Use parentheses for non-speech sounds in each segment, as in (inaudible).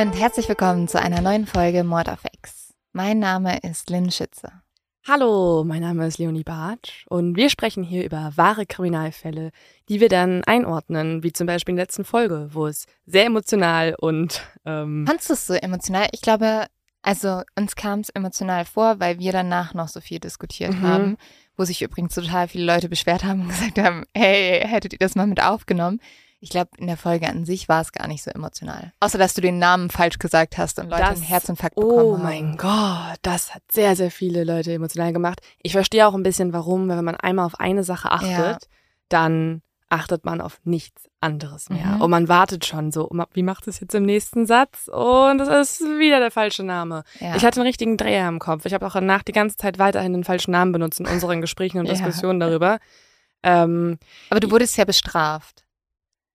und herzlich willkommen zu einer neuen Folge Mord of X. Mein Name ist Lynn Schütze. Hallo, mein Name ist Leonie Bartsch und wir sprechen hier über wahre Kriminalfälle, die wir dann einordnen, wie zum Beispiel in der letzten Folge, wo es sehr emotional und ähm, Fandst du es so emotional? Ich glaube, also uns kam es emotional vor, weil wir danach noch so viel diskutiert Mhm. haben, wo sich übrigens total viele Leute beschwert haben und (laughs) gesagt haben, hey, hättet ihr das mal mit aufgenommen? Ich glaube, in der Folge an sich war es gar nicht so emotional. Außer, dass du den Namen falsch gesagt hast und Leute Das- einen Herzinfarkt bekommen Oh haben. mein Gott, das hat sehr, sehr viele Leute emotional gemacht. Ich verstehe auch ein bisschen, warum, weil wenn man einmal auf eine Sache achtet, Ja. dann achtet man auf nichts anderes mehr. Mhm. Und man wartet schon so, wie macht es jetzt im nächsten Satz? Und es ist wieder der falsche Name. Ja. Ich hatte einen richtigen Dreher im Kopf. Ich habe auch danach die ganze Zeit weiterhin den falschen Namen benutzt in unseren Gesprächen und (laughs) Ja. Diskussionen darüber. Ähm, Aber du wurdest ja bestraft.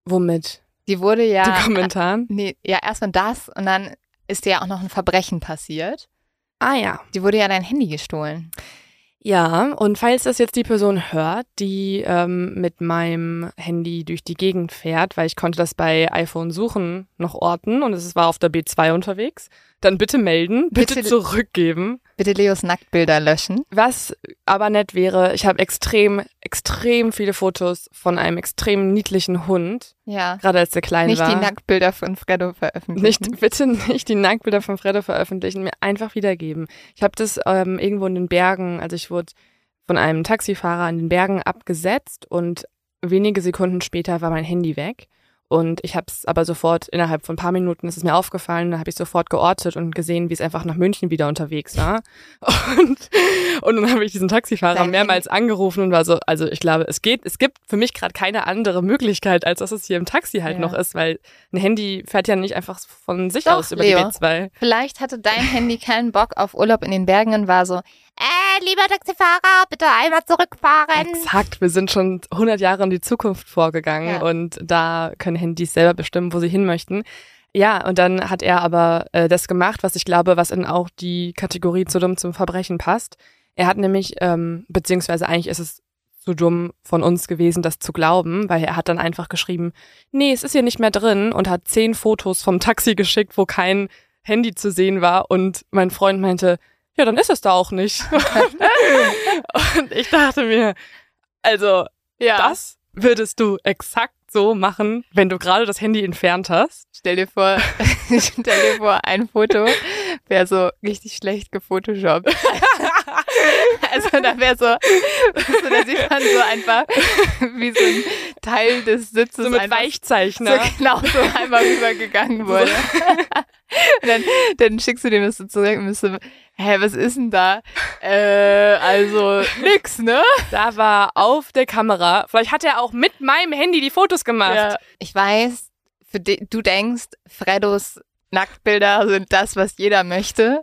Womit? Die wurde ja. Die Kommentaren? (laughs) Nee, ja, erstmal das und dann ist dir ja auch noch ein Verbrechen passiert. Ah ja. Die wurde ja dein Handy gestohlen. Ja, und falls das jetzt die Person hört, die ähm, mit meinem Handy durch die Gegend fährt, weil ich konnte das bei iPhone suchen noch orten und es war auf der B2 unterwegs, dann bitte melden, bitte, Bitte- zurückgeben. Bitte Leos Nacktbilder löschen. Was aber nett wäre, ich habe extrem, extrem viele Fotos von einem extrem niedlichen Hund, Ja. gerade als der klein Nicht war. die Nacktbilder von Freddo veröffentlichen. Nicht, bitte nicht die Nacktbilder von Freddo veröffentlichen, mir einfach wiedergeben. Ich habe das ähm, irgendwo in den Bergen, also ich wurde von einem Taxifahrer in den Bergen abgesetzt und wenige Sekunden später war mein Handy weg. Und ich habe es aber sofort, innerhalb von ein paar Minuten ist es mir aufgefallen, da habe ich sofort geortet und gesehen, wie es einfach nach München wieder unterwegs war. (laughs) Und, und dann habe ich diesen Taxifahrer Dein mehrmals angerufen und war so, also ich glaube, es geht, es gibt für mich gerade keine andere Möglichkeit, als dass es hier im Taxi halt Ja. noch ist, weil ein Handy fährt ja nicht einfach von sich Doch, aus über Leo. die B2. Vielleicht hatte dein Handy keinen Bock auf Urlaub in den Bergen und war so, äh, lieber Taxifahrer, bitte einmal zurückfahren. Exakt, wir sind schon 100 Jahre in die Zukunft vorgegangen Ja. und da können Handys selber bestimmen, wo sie hin möchten. Ja, und dann hat er aber äh, das gemacht, was ich glaube, was in auch die Kategorie zu dumm zum Verbrechen passt. Er hat nämlich, ähm, beziehungsweise eigentlich ist es zu dumm von uns gewesen, das zu glauben, weil er hat dann einfach geschrieben, nee, es ist hier nicht mehr drin und hat zehn Fotos vom Taxi geschickt, wo kein Handy zu sehen war und mein Freund meinte, ja, dann ist es da auch nicht. (laughs) und ich dachte mir, also, Ja. das würdest du exakt so machen, wenn du gerade das Handy entfernt hast. Stell dir vor, (laughs) stell dir vor, ein Foto wäre so richtig schlecht gefotoshoppt. (laughs) Also da wäre so, so, da sieht man so einfach, wie so ein Teil des Sitzes So mit einfach Weichzeichner. so genau so einmal rübergegangen wurde. und dann, dann schickst du dem das so zurück und bist so, hä, was ist denn da? Äh, also nix, ne? Da war auf der Kamera, vielleicht hat er auch mit meinem Handy die Fotos gemacht. Ich weiß, für di- du denkst, Freddos Nacktbilder sind das, was jeder möchte.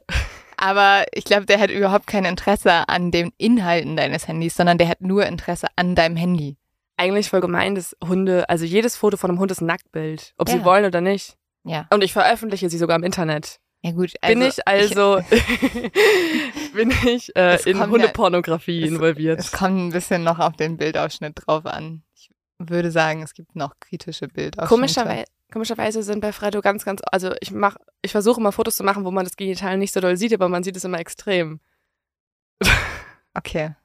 Aber ich glaube, der hat überhaupt kein Interesse an den Inhalten deines Handys, sondern der hat nur Interesse an deinem Handy. Eigentlich voll gemein, dass Hunde, also jedes Foto von einem Hund ist ein Nacktbild, ob Ja. sie wollen oder nicht. Ja. Und ich veröffentliche sie sogar im Internet. Ja gut, bin ich also, (laughs) (laughs) bin ich äh, in kommt ja- Hundepornografie es- involviert. Es kommt ein bisschen noch auf den Bildausschnitt drauf an. Ich würde sagen, es gibt noch kritische Bildausschnitte. Komischerweise, komischerweise sind bei Fredo ganz, ganz, also ich mach, ich versuche immer Fotos zu machen, wo man das Genital nicht so doll sieht, aber man sieht es immer extrem. (laughs) Okay.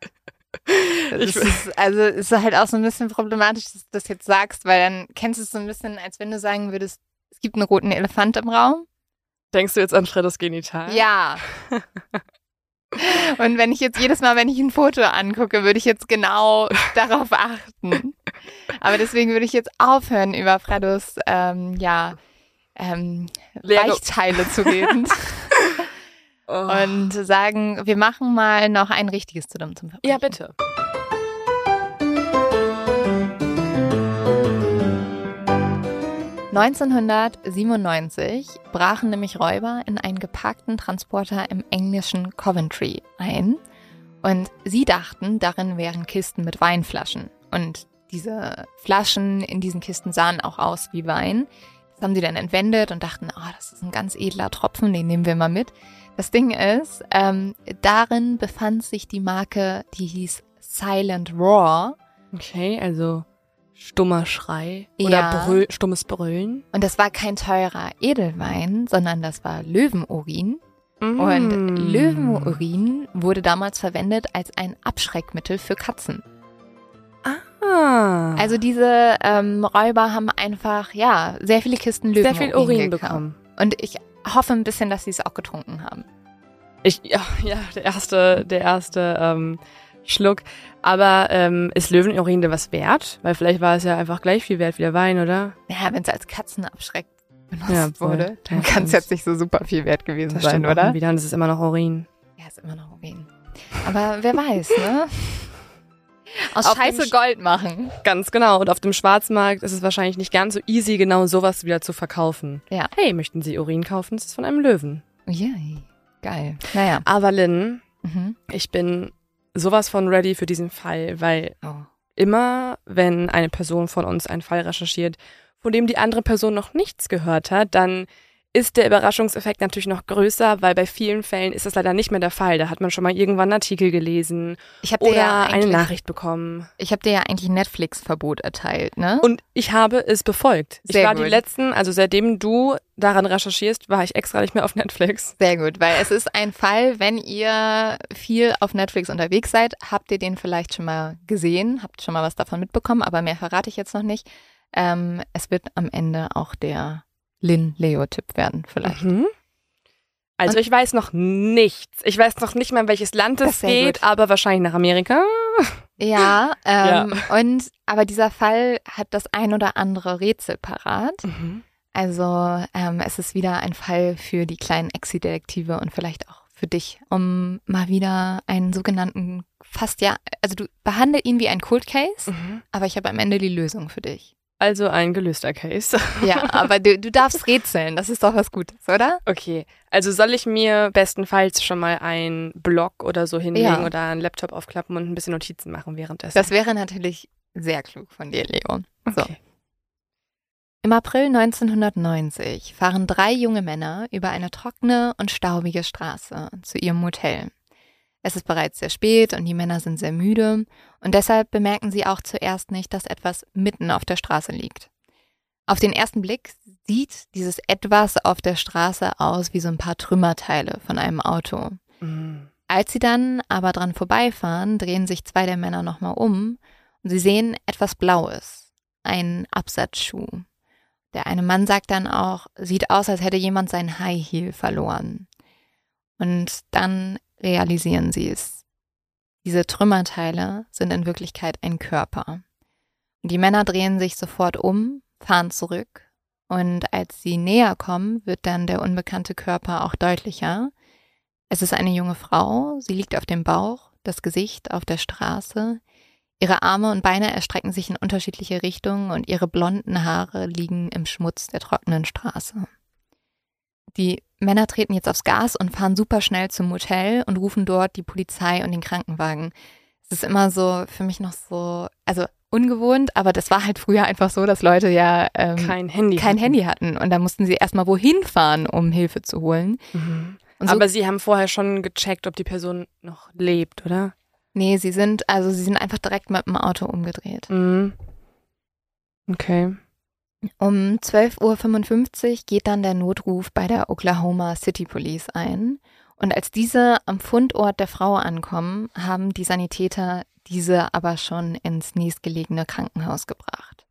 Ich- ist, also es ist halt auch so ein bisschen problematisch, dass du das jetzt sagst, weil dann kennst du es so ein bisschen, als wenn du sagen würdest, es gibt einen roten Elefant im Raum. Denkst du jetzt an Fredos Genital? Ja. Und wenn ich jetzt jedes Mal, wenn ich ein Foto angucke, würde ich jetzt genau darauf achten. Aber deswegen würde ich jetzt aufhören, über Fredos ähm, ja, ähm, Weichteile zu reden (laughs) Oh. und sagen, wir machen mal noch ein richtiges zu dumm zum Verbrechen. ja, bitte. 1997 brachen nämlich Räuber in einen geparkten Transporter im englischen Coventry ein und sie dachten, darin wären Kisten mit Weinflaschen. Und diese Flaschen in diesen Kisten sahen auch aus wie Wein. Das haben sie dann entwendet und dachten, oh, das ist ein ganz edler Tropfen, den nehmen wir mal mit. Das Ding ist, ähm, darin befand sich die Marke, die hieß Silent Roar. Okay, also stummer Schrei Ja. oder Brüll, stummes Brüllen. Und das war kein teurer Edelwein, sondern das war Löwenurin. Und Mm. Löwenurin wurde damals verwendet als ein Abschreckmittel für Katzen. Ah. Also diese ähm, Räuber haben einfach, ja, sehr viele Kisten sehr Löwenurin viel Urin bekommen. Und ich hoffe ein bisschen, dass sie es auch getrunken haben. Ich, ja, ja, der erste, der erste ähm, Schluck. Aber ähm, ist Löwenurin denn was wert? Weil vielleicht war es ja einfach gleich viel wert wie der Wein, oder? Ja, wenn es als Katzenabschreck benutzt Ja, wurde, dann Ja, kann es jetzt nicht so super viel wert gewesen Das sein, oder? wieder. Und es ist immer noch Urin. Ja, ist immer noch Urin. Aber wer weiß, ne? (laughs) Aus Auf Scheiße Sch- Gold machen. Ganz genau. Und auf dem Schwarzmarkt ist es wahrscheinlich nicht ganz so easy, genau sowas wieder zu verkaufen. Ja. Hey, möchten Sie Urin kaufen? Das ist von einem Löwen. Yay. Geil. Naja. Aber Lynn, Mhm. ich bin sowas von ready für diesen Fall, weil Oh. immer, wenn eine Person von uns einen Fall recherchiert, von dem die andere Person noch nichts gehört hat, dann ist der Überraschungseffekt natürlich noch größer, weil bei vielen Fällen ist das leider nicht mehr der Fall. Da hat man schon mal irgendwann einen Artikel gelesen Ich habe dir, oder ja eine Nachricht bekommen. ich hab dir ja eigentlich Netflix-Verbot erteilt, ne? Und ich habe es befolgt. Ich Sehr war die gut. letzten, also seitdem du daran recherchierst, war ich extra nicht mehr auf Netflix. Sehr gut, weil es ist ein Fall, wenn ihr viel auf Netflix unterwegs seid, habt ihr den vielleicht schon mal gesehen, habt schon mal was davon mitbekommen, aber mehr verrate ich jetzt noch nicht. Ähm, es wird am Ende auch der Lin-Leo-Tipp werden, vielleicht. Mhm. Also Und- ich weiß noch nichts. Ich weiß noch nicht mal, in welches Land es geht, gut. aber wahrscheinlich nach Amerika. (laughs) Ja, ähm, und aber dieser Fall hat das ein oder andere Rätsel parat. Also ähm, es ist wieder ein Fall für die kleinen Exi-Detektive und vielleicht auch für dich, um mal wieder einen sogenannten fast ja, also du behandle ihn wie ein Cold Case, Mhm. aber ich habe am Ende die Lösung für dich. Also ein gelöster Case. Ja, (laughs) aber du, du darfst rätseln, das ist doch was Gutes, oder? Okay, also soll ich mir bestenfalls schon mal einen Blog oder so hinlegen Ja. oder einen Laptop aufklappen und ein bisschen Notizen machen währenddessen? Das wäre natürlich sehr klug von dir, Leo. So. okay. Im April 1990 fahren drei junge Männer über eine trockene und staubige Straße zu ihrem Motel. Es ist bereits sehr spät und die Männer sind sehr müde und deshalb bemerken sie auch zuerst nicht, dass etwas mitten auf der Straße liegt. Auf den ersten Blick sieht dieses etwas auf der Straße aus wie so ein paar Trümmerteile von einem Auto. Mhm. Als sie dann aber dran vorbeifahren, drehen sich zwei der Männer nochmal um und sie sehen etwas Blaues. Ein Absatzschuh. Der eine Mann sagt dann auch, sieht aus, als hätte jemand sein High Heel verloren. Und dann realisieren sie es. Diese Trümmerteile sind in Wirklichkeit ein Körper. Die Männer drehen sich sofort um, fahren zurück. Und als sie näher kommen, wird dann der unbekannte Körper auch deutlicher. Es ist eine junge Frau, sie liegt auf dem Bauch, das Gesicht auf der Straße. Ihre Arme und Beine erstrecken sich in unterschiedliche Richtungen und ihre blonden Haare liegen im Schmutz der trockenen Straße. Die Männer treten jetzt aufs Gas und fahren super schnell zum Motel und rufen dort die Polizei und den Krankenwagen. Es ist immer so für mich noch so, also ungewohnt, aber das war halt früher einfach so, dass Leute ja ähm, Kein Handy. kein hatten. Handy hatten und da mussten sie erstmal wohin fahren, um Hilfe zu holen. Mhm. So Aber sie haben vorher schon gecheckt, ob die Person noch lebt, oder? Nee, sie sind, also sie sind einfach direkt mit dem Auto umgedreht. Mhm. Okay. Um 12.55 Uhr geht dann der Notruf bei der Oklahoma City Police ein. Und als diese am Fundort der Frau ankommen, haben die Sanitäter diese aber schon ins nächstgelegene Krankenhaus gebracht.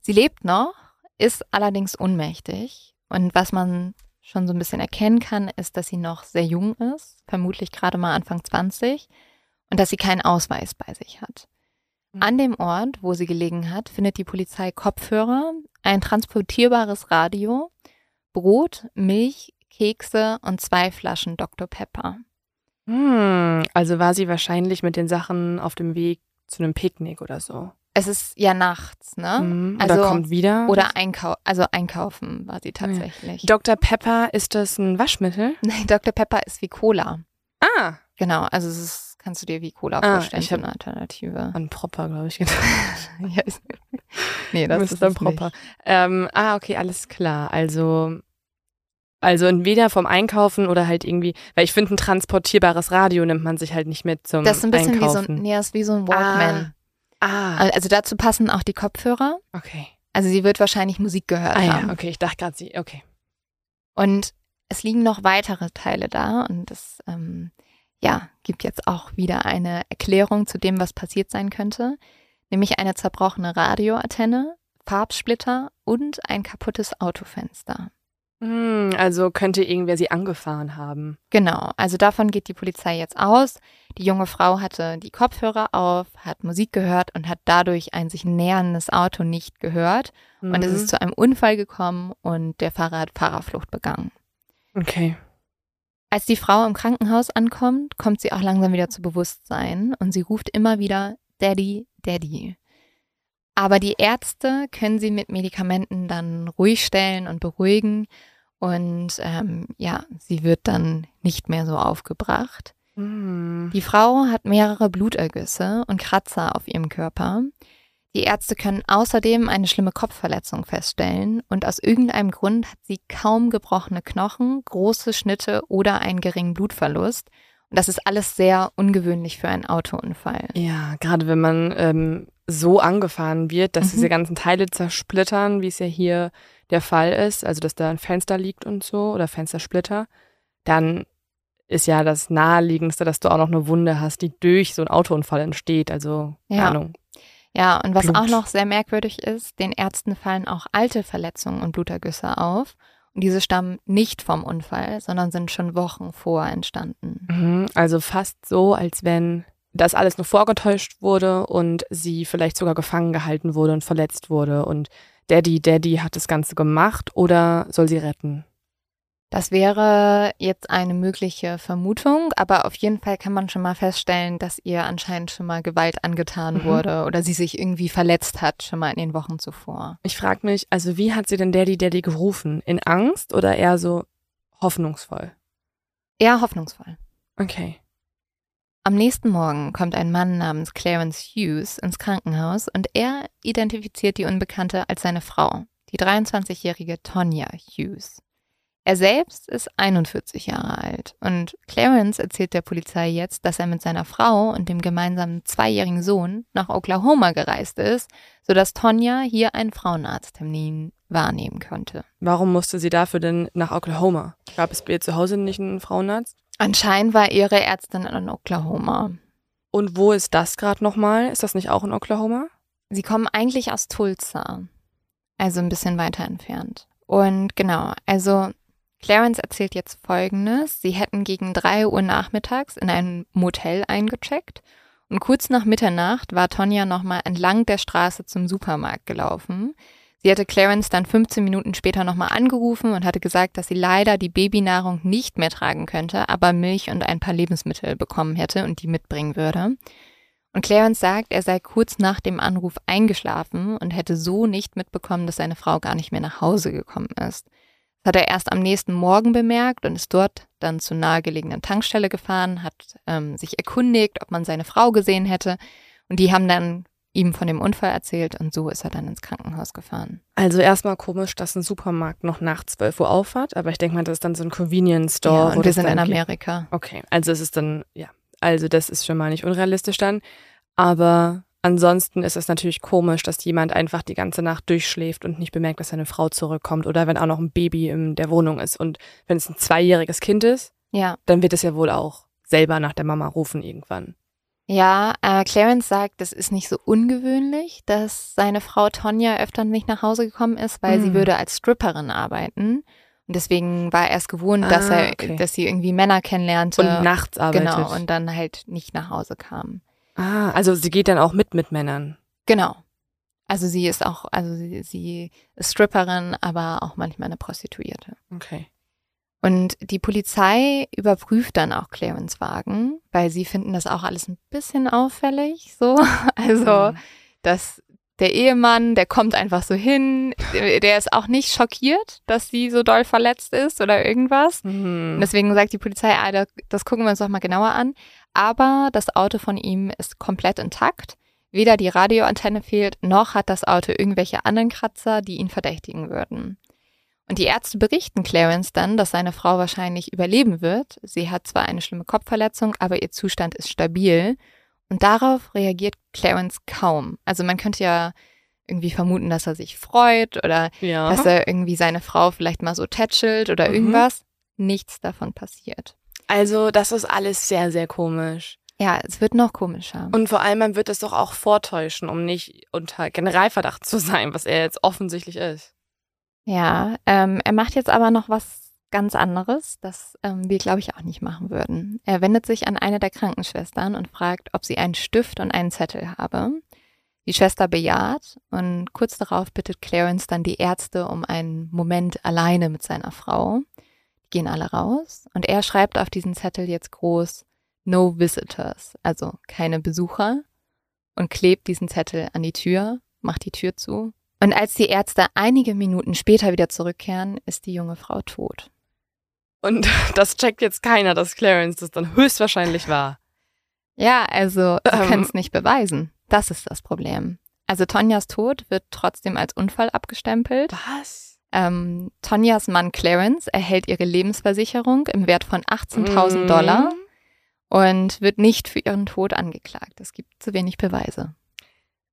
Sie lebt noch, ist allerdings ohnmächtig. Und was man schon so ein bisschen erkennen kann, ist, dass sie noch sehr jung ist, vermutlich gerade mal Anfang 20, und dass sie keinen Ausweis bei sich hat. An dem Ort, wo sie gelegen hat, findet die Polizei Kopfhörer, ein transportierbares Radio, Brot, Milch, Kekse und zwei Flaschen Dr. Pepper. Hm, also war sie wahrscheinlich mit den Sachen auf dem Weg zu einem Picknick oder so. Es ist ja nachts, ne? Mhm. Also- oder kommt wieder. Oder einkau also einkaufen war sie tatsächlich. Dr. Pepper, ist das ein Waschmittel? (laughs) Nein, Dr. Pepper ist wie Cola. Ah, Genau, also es ist, kannst du dir wie Cola Ah, vorstellen, ich so hab- eine Alternative. an Propper, glaube ich. (laughs) gedacht. (laughs) Nee, das ist Propper. nicht. Ähm, ah, okay, alles klar. Also, also entweder vom Einkaufen oder halt irgendwie, weil ich finde, ein transportierbares Radio nimmt man sich halt nicht mit zum Das ist ein bisschen Einkaufen. wie so ein, nee, das ist wie so ein Walkman. Ah, Also dazu passen auch die Kopfhörer. okay. Also sie wird wahrscheinlich Musik gehört Ah haben. ja, okay, ich dachte gerade sie, okay. Und es liegen noch weitere Teile da und es ähm, ja, gibt jetzt auch wieder eine Erklärung zu dem, was passiert sein könnte, nämlich eine zerbrochene Radioantenne, Farbsplitter und ein kaputtes Autofenster. Hm, also könnte irgendwer sie angefahren haben. Genau, also davon geht die Polizei jetzt aus. Die junge Frau hatte die Kopfhörer auf, hat Musik gehört und hat dadurch ein sich näherndes Auto nicht gehört. Und es Mhm. ist zu einem Unfall gekommen und der Fahrer hat Fahrerflucht begangen. Okay. Als die Frau im Krankenhaus ankommt, kommt sie auch langsam wieder zu Bewusstsein und sie ruft immer wieder Daddy, Daddy. Aber die Ärzte können sie mit Medikamenten dann ruhig stellen und beruhigen und ähm, ja, sie wird dann nicht mehr so aufgebracht. Hm. Die Frau hat mehrere Blutergüsse und Kratzer auf ihrem Körper. Die Ärzte können außerdem eine schlimme Kopfverletzung feststellen und aus irgendeinem Grund hat sie kaum gebrochene Knochen, große Schnitte oder einen geringen Blutverlust. Und das ist alles sehr ungewöhnlich für einen Autounfall. Ja, gerade wenn man ähm, so angefahren wird, dass Mhm. diese ganzen Teile zersplittern, wie es ja hier der Fall ist, also dass da ein Fenster liegt und so oder Fenstersplitter, dann ist ja das naheliegendste, dass du auch noch eine Wunde hast, die durch so einen Autounfall entsteht. Also, keine Ja. Ahnung. Ja, und was Blut. auch noch sehr merkwürdig ist, den Ärzten fallen auch alte Verletzungen und Blutergüsse auf. Und diese stammen nicht vom Unfall, sondern sind schon Wochen vor entstanden. Mhm, Also fast so, als wenn das alles nur vorgetäuscht wurde und sie vielleicht sogar gefangen gehalten wurde und verletzt wurde und Daddy, Daddy hat das Ganze gemacht oder soll sie retten? Das wäre jetzt eine mögliche Vermutung, aber auf jeden Fall kann man schon mal feststellen, dass ihr anscheinend schon mal Gewalt angetan Mhm. wurde oder sie sich irgendwie verletzt hat, schon mal in den Wochen zuvor. Ich frage mich, also wie hat sie denn Daddy, Daddy gerufen? In Angst oder eher so hoffnungsvoll? Eher hoffnungsvoll. Okay. Am nächsten Morgen kommt ein Mann namens Clarence Hughes ins Krankenhaus und er identifiziert die Unbekannte als seine Frau, die 23-jährige Tonya Hughes. Er selbst ist 41 Jahre alt und Clarence erzählt der Polizei jetzt, dass er mit seiner Frau und dem gemeinsamen zweijährigen Sohn nach Oklahoma gereist ist, sodass Tonya hier einen Frauenarzttermin wahrnehmen könnte. Warum musste sie dafür denn nach Oklahoma? Gab es bei ihr zu Hause nicht einen Frauenarzt? Anscheinend war ihre Ärztin in Oklahoma. Und wo ist das gerade nochmal? Ist das nicht auch in Oklahoma? Sie kommen eigentlich aus Tulsa, also ein bisschen weiter entfernt. Und genau, also Clarence erzählt jetzt Folgendes. Sie hätten gegen 3 Uhr nachmittags in ein Motel eingecheckt und kurz nach Mitternacht war Tonja nochmal entlang der Straße zum Supermarkt gelaufen. Sie hatte Clarence dann 15 Minuten später nochmal angerufen und hatte gesagt, dass sie leider die Babynahrung nicht mehr tragen könnte, aber Milch und ein paar Lebensmittel bekommen hätte und die mitbringen würde. Und Clarence sagt, er sei kurz nach dem Anruf eingeschlafen und hätte so nicht mitbekommen, dass seine Frau gar nicht mehr nach Hause gekommen ist. Das hat er erst am nächsten Morgen bemerkt und ist dort dann zur nahegelegenen Tankstelle gefahren, hat ähm, sich erkundigt, ob man seine Frau gesehen hätte. Und die haben dann ihm von dem Unfall erzählt und so ist er dann ins Krankenhaus gefahren. Also erstmal komisch, dass ein Supermarkt noch nach 12 Uhr aufhat, aber ich denke mal, das ist dann so ein Convenience Store. ja, und wir sind in geht. Amerika. Okay, also es ist dann, ja, also das ist schon mal nicht unrealistisch dann. Aber ansonsten ist es natürlich komisch, dass jemand einfach die ganze Nacht durchschläft und nicht bemerkt, dass seine Frau zurückkommt oder wenn auch noch ein Baby in der Wohnung ist. Und wenn es ein zweijähriges Kind ist, Ja. dann wird es ja wohl auch selber nach der Mama rufen irgendwann. Ja, äh, Clarence sagt, es ist nicht so ungewöhnlich, dass seine Frau Tonja öfter nicht nach Hause gekommen ist, weil sie Mm. würde als Stripperin arbeiten. Und deswegen war er es gewohnt, dass Ah, er, okay. dass sie irgendwie Männer kennenlernte. Und nachts arbeitet. Genau, und dann halt nicht nach Hause kam. Ah, also sie geht dann auch mit mit Männern. Genau. Also sie ist auch, also sie, sie ist Stripperin, aber auch manchmal eine Prostituierte. Okay. Und die Polizei überprüft dann auch Clarence Wagen, weil sie finden das auch alles ein bisschen auffällig, so. (laughs) Also, Mhm. dass der Ehemann, der kommt einfach so hin, der ist auch nicht schockiert, dass sie so doll verletzt ist oder irgendwas. Mhm. deswegen sagt die Polizei, ah, da- das gucken wir uns doch mal genauer an. Aber das Auto von ihm ist komplett intakt. Weder die Radioantenne fehlt, noch hat das Auto irgendwelche anderen Kratzer, die ihn verdächtigen würden. Und die Ärzte berichten Clarence dann, dass seine Frau wahrscheinlich überleben wird. Sie hat zwar eine schlimme Kopfverletzung, aber ihr Zustand ist stabil. Und darauf reagiert Clarence kaum. Also man könnte ja irgendwie vermuten, dass er sich freut oder Ja. dass er irgendwie seine Frau vielleicht mal so tätschelt oder Mhm. irgendwas. Nichts davon passiert. Also, das ist alles sehr, sehr komisch. Ja, es wird noch komischer. Und vor allem, man wird es doch auch vortäuschen, um nicht unter Generalverdacht zu sein, was er jetzt offensichtlich ist. Ja, ähm, er macht jetzt aber noch was ganz anderes, das ähm, wir, glaube ich, auch nicht machen würden. Er wendet sich an eine der Krankenschwestern und fragt, ob sie einen Stift und einen Zettel habe. Die Schwester bejaht und kurz darauf bittet Clarence dann die Ärzte um einen Moment alleine mit seiner Frau. Die gehen alle raus und er schreibt auf diesen Zettel jetzt groß No Visitors, also keine Besucher und klebt diesen Zettel an die Tür, macht die Tür zu und als die Ärzte einige Minuten später wieder zurückkehren, ist die junge Frau tot. Und (laughs) das checkt jetzt keiner, dass Clarence das dann höchstwahrscheinlich war. Ja, also sie Ähm. können es nicht beweisen. Das ist das Problem. Also Tonjas Tod wird trotzdem als Unfall abgestempelt. Was? Ähm, Tonjas Mann Clarence erhält ihre Lebensversicherung im Wert von 18.000 Mhm. Dollar und wird nicht für ihren Tod angeklagt. Es gibt zu wenig Beweise.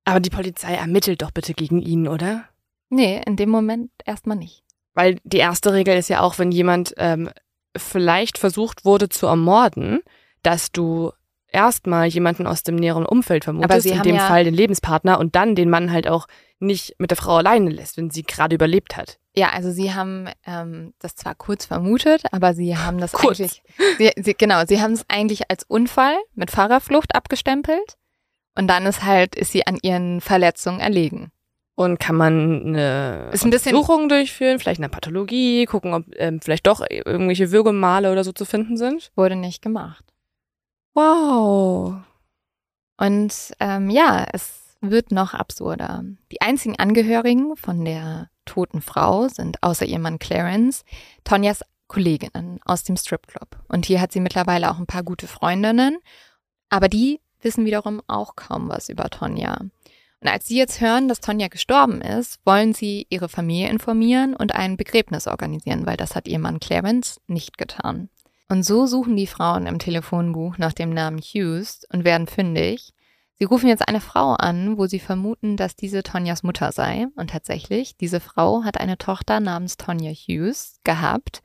Aber die Polizei ermittelt doch bitte gegen ihn, oder? Nee, in dem Moment erstmal nicht. Weil die erste Regel ist ja auch, wenn jemand ähm, vielleicht versucht wurde zu ermorden, dass du erstmal jemanden aus dem näheren Umfeld vermutest, sie in dem ja- Fall den Lebenspartner und dann den Mann halt auch nicht mit der Frau alleine lässt, wenn sie gerade überlebt hat. Ja, also sie haben ähm, das zwar kurz vermutet, aber sie haben das Kurz. eigentlich, sie, sie, genau, sie haben es eigentlich als Unfall mit Fahrerflucht abgestempelt und dann ist halt, ist sie an ihren Verletzungen erlegen. Und kann man eine Ist ein bisschen- Untersuchung durchführen, vielleicht eine Pathologie, gucken, ob ähm, vielleicht doch irgendwelche Würgemale oder so zu finden sind? Wurde nicht gemacht. Wow. Und ähm, ja, es wird noch absurder. Die einzigen Angehörigen von der toten Frau sind außer ihrem Mann Clarence Tonjas Kolleginnen aus dem Stripclub. Und hier hat sie mittlerweile auch ein paar gute Freundinnen, aber die wissen wiederum auch kaum was über Tonja. Und als sie jetzt hören, dass Tonja gestorben ist, wollen sie ihre Familie informieren und ein Begräbnis organisieren, weil das hat ihr Mann Clarence nicht getan. Und so suchen die Frauen im Telefonbuch nach dem Namen Hughes und werden fündig. Sie rufen jetzt eine Frau an, wo sie vermuten, dass diese Tonjas Mutter sei. Und tatsächlich, diese Frau hat eine Tochter namens Tonja Hughes gehabt.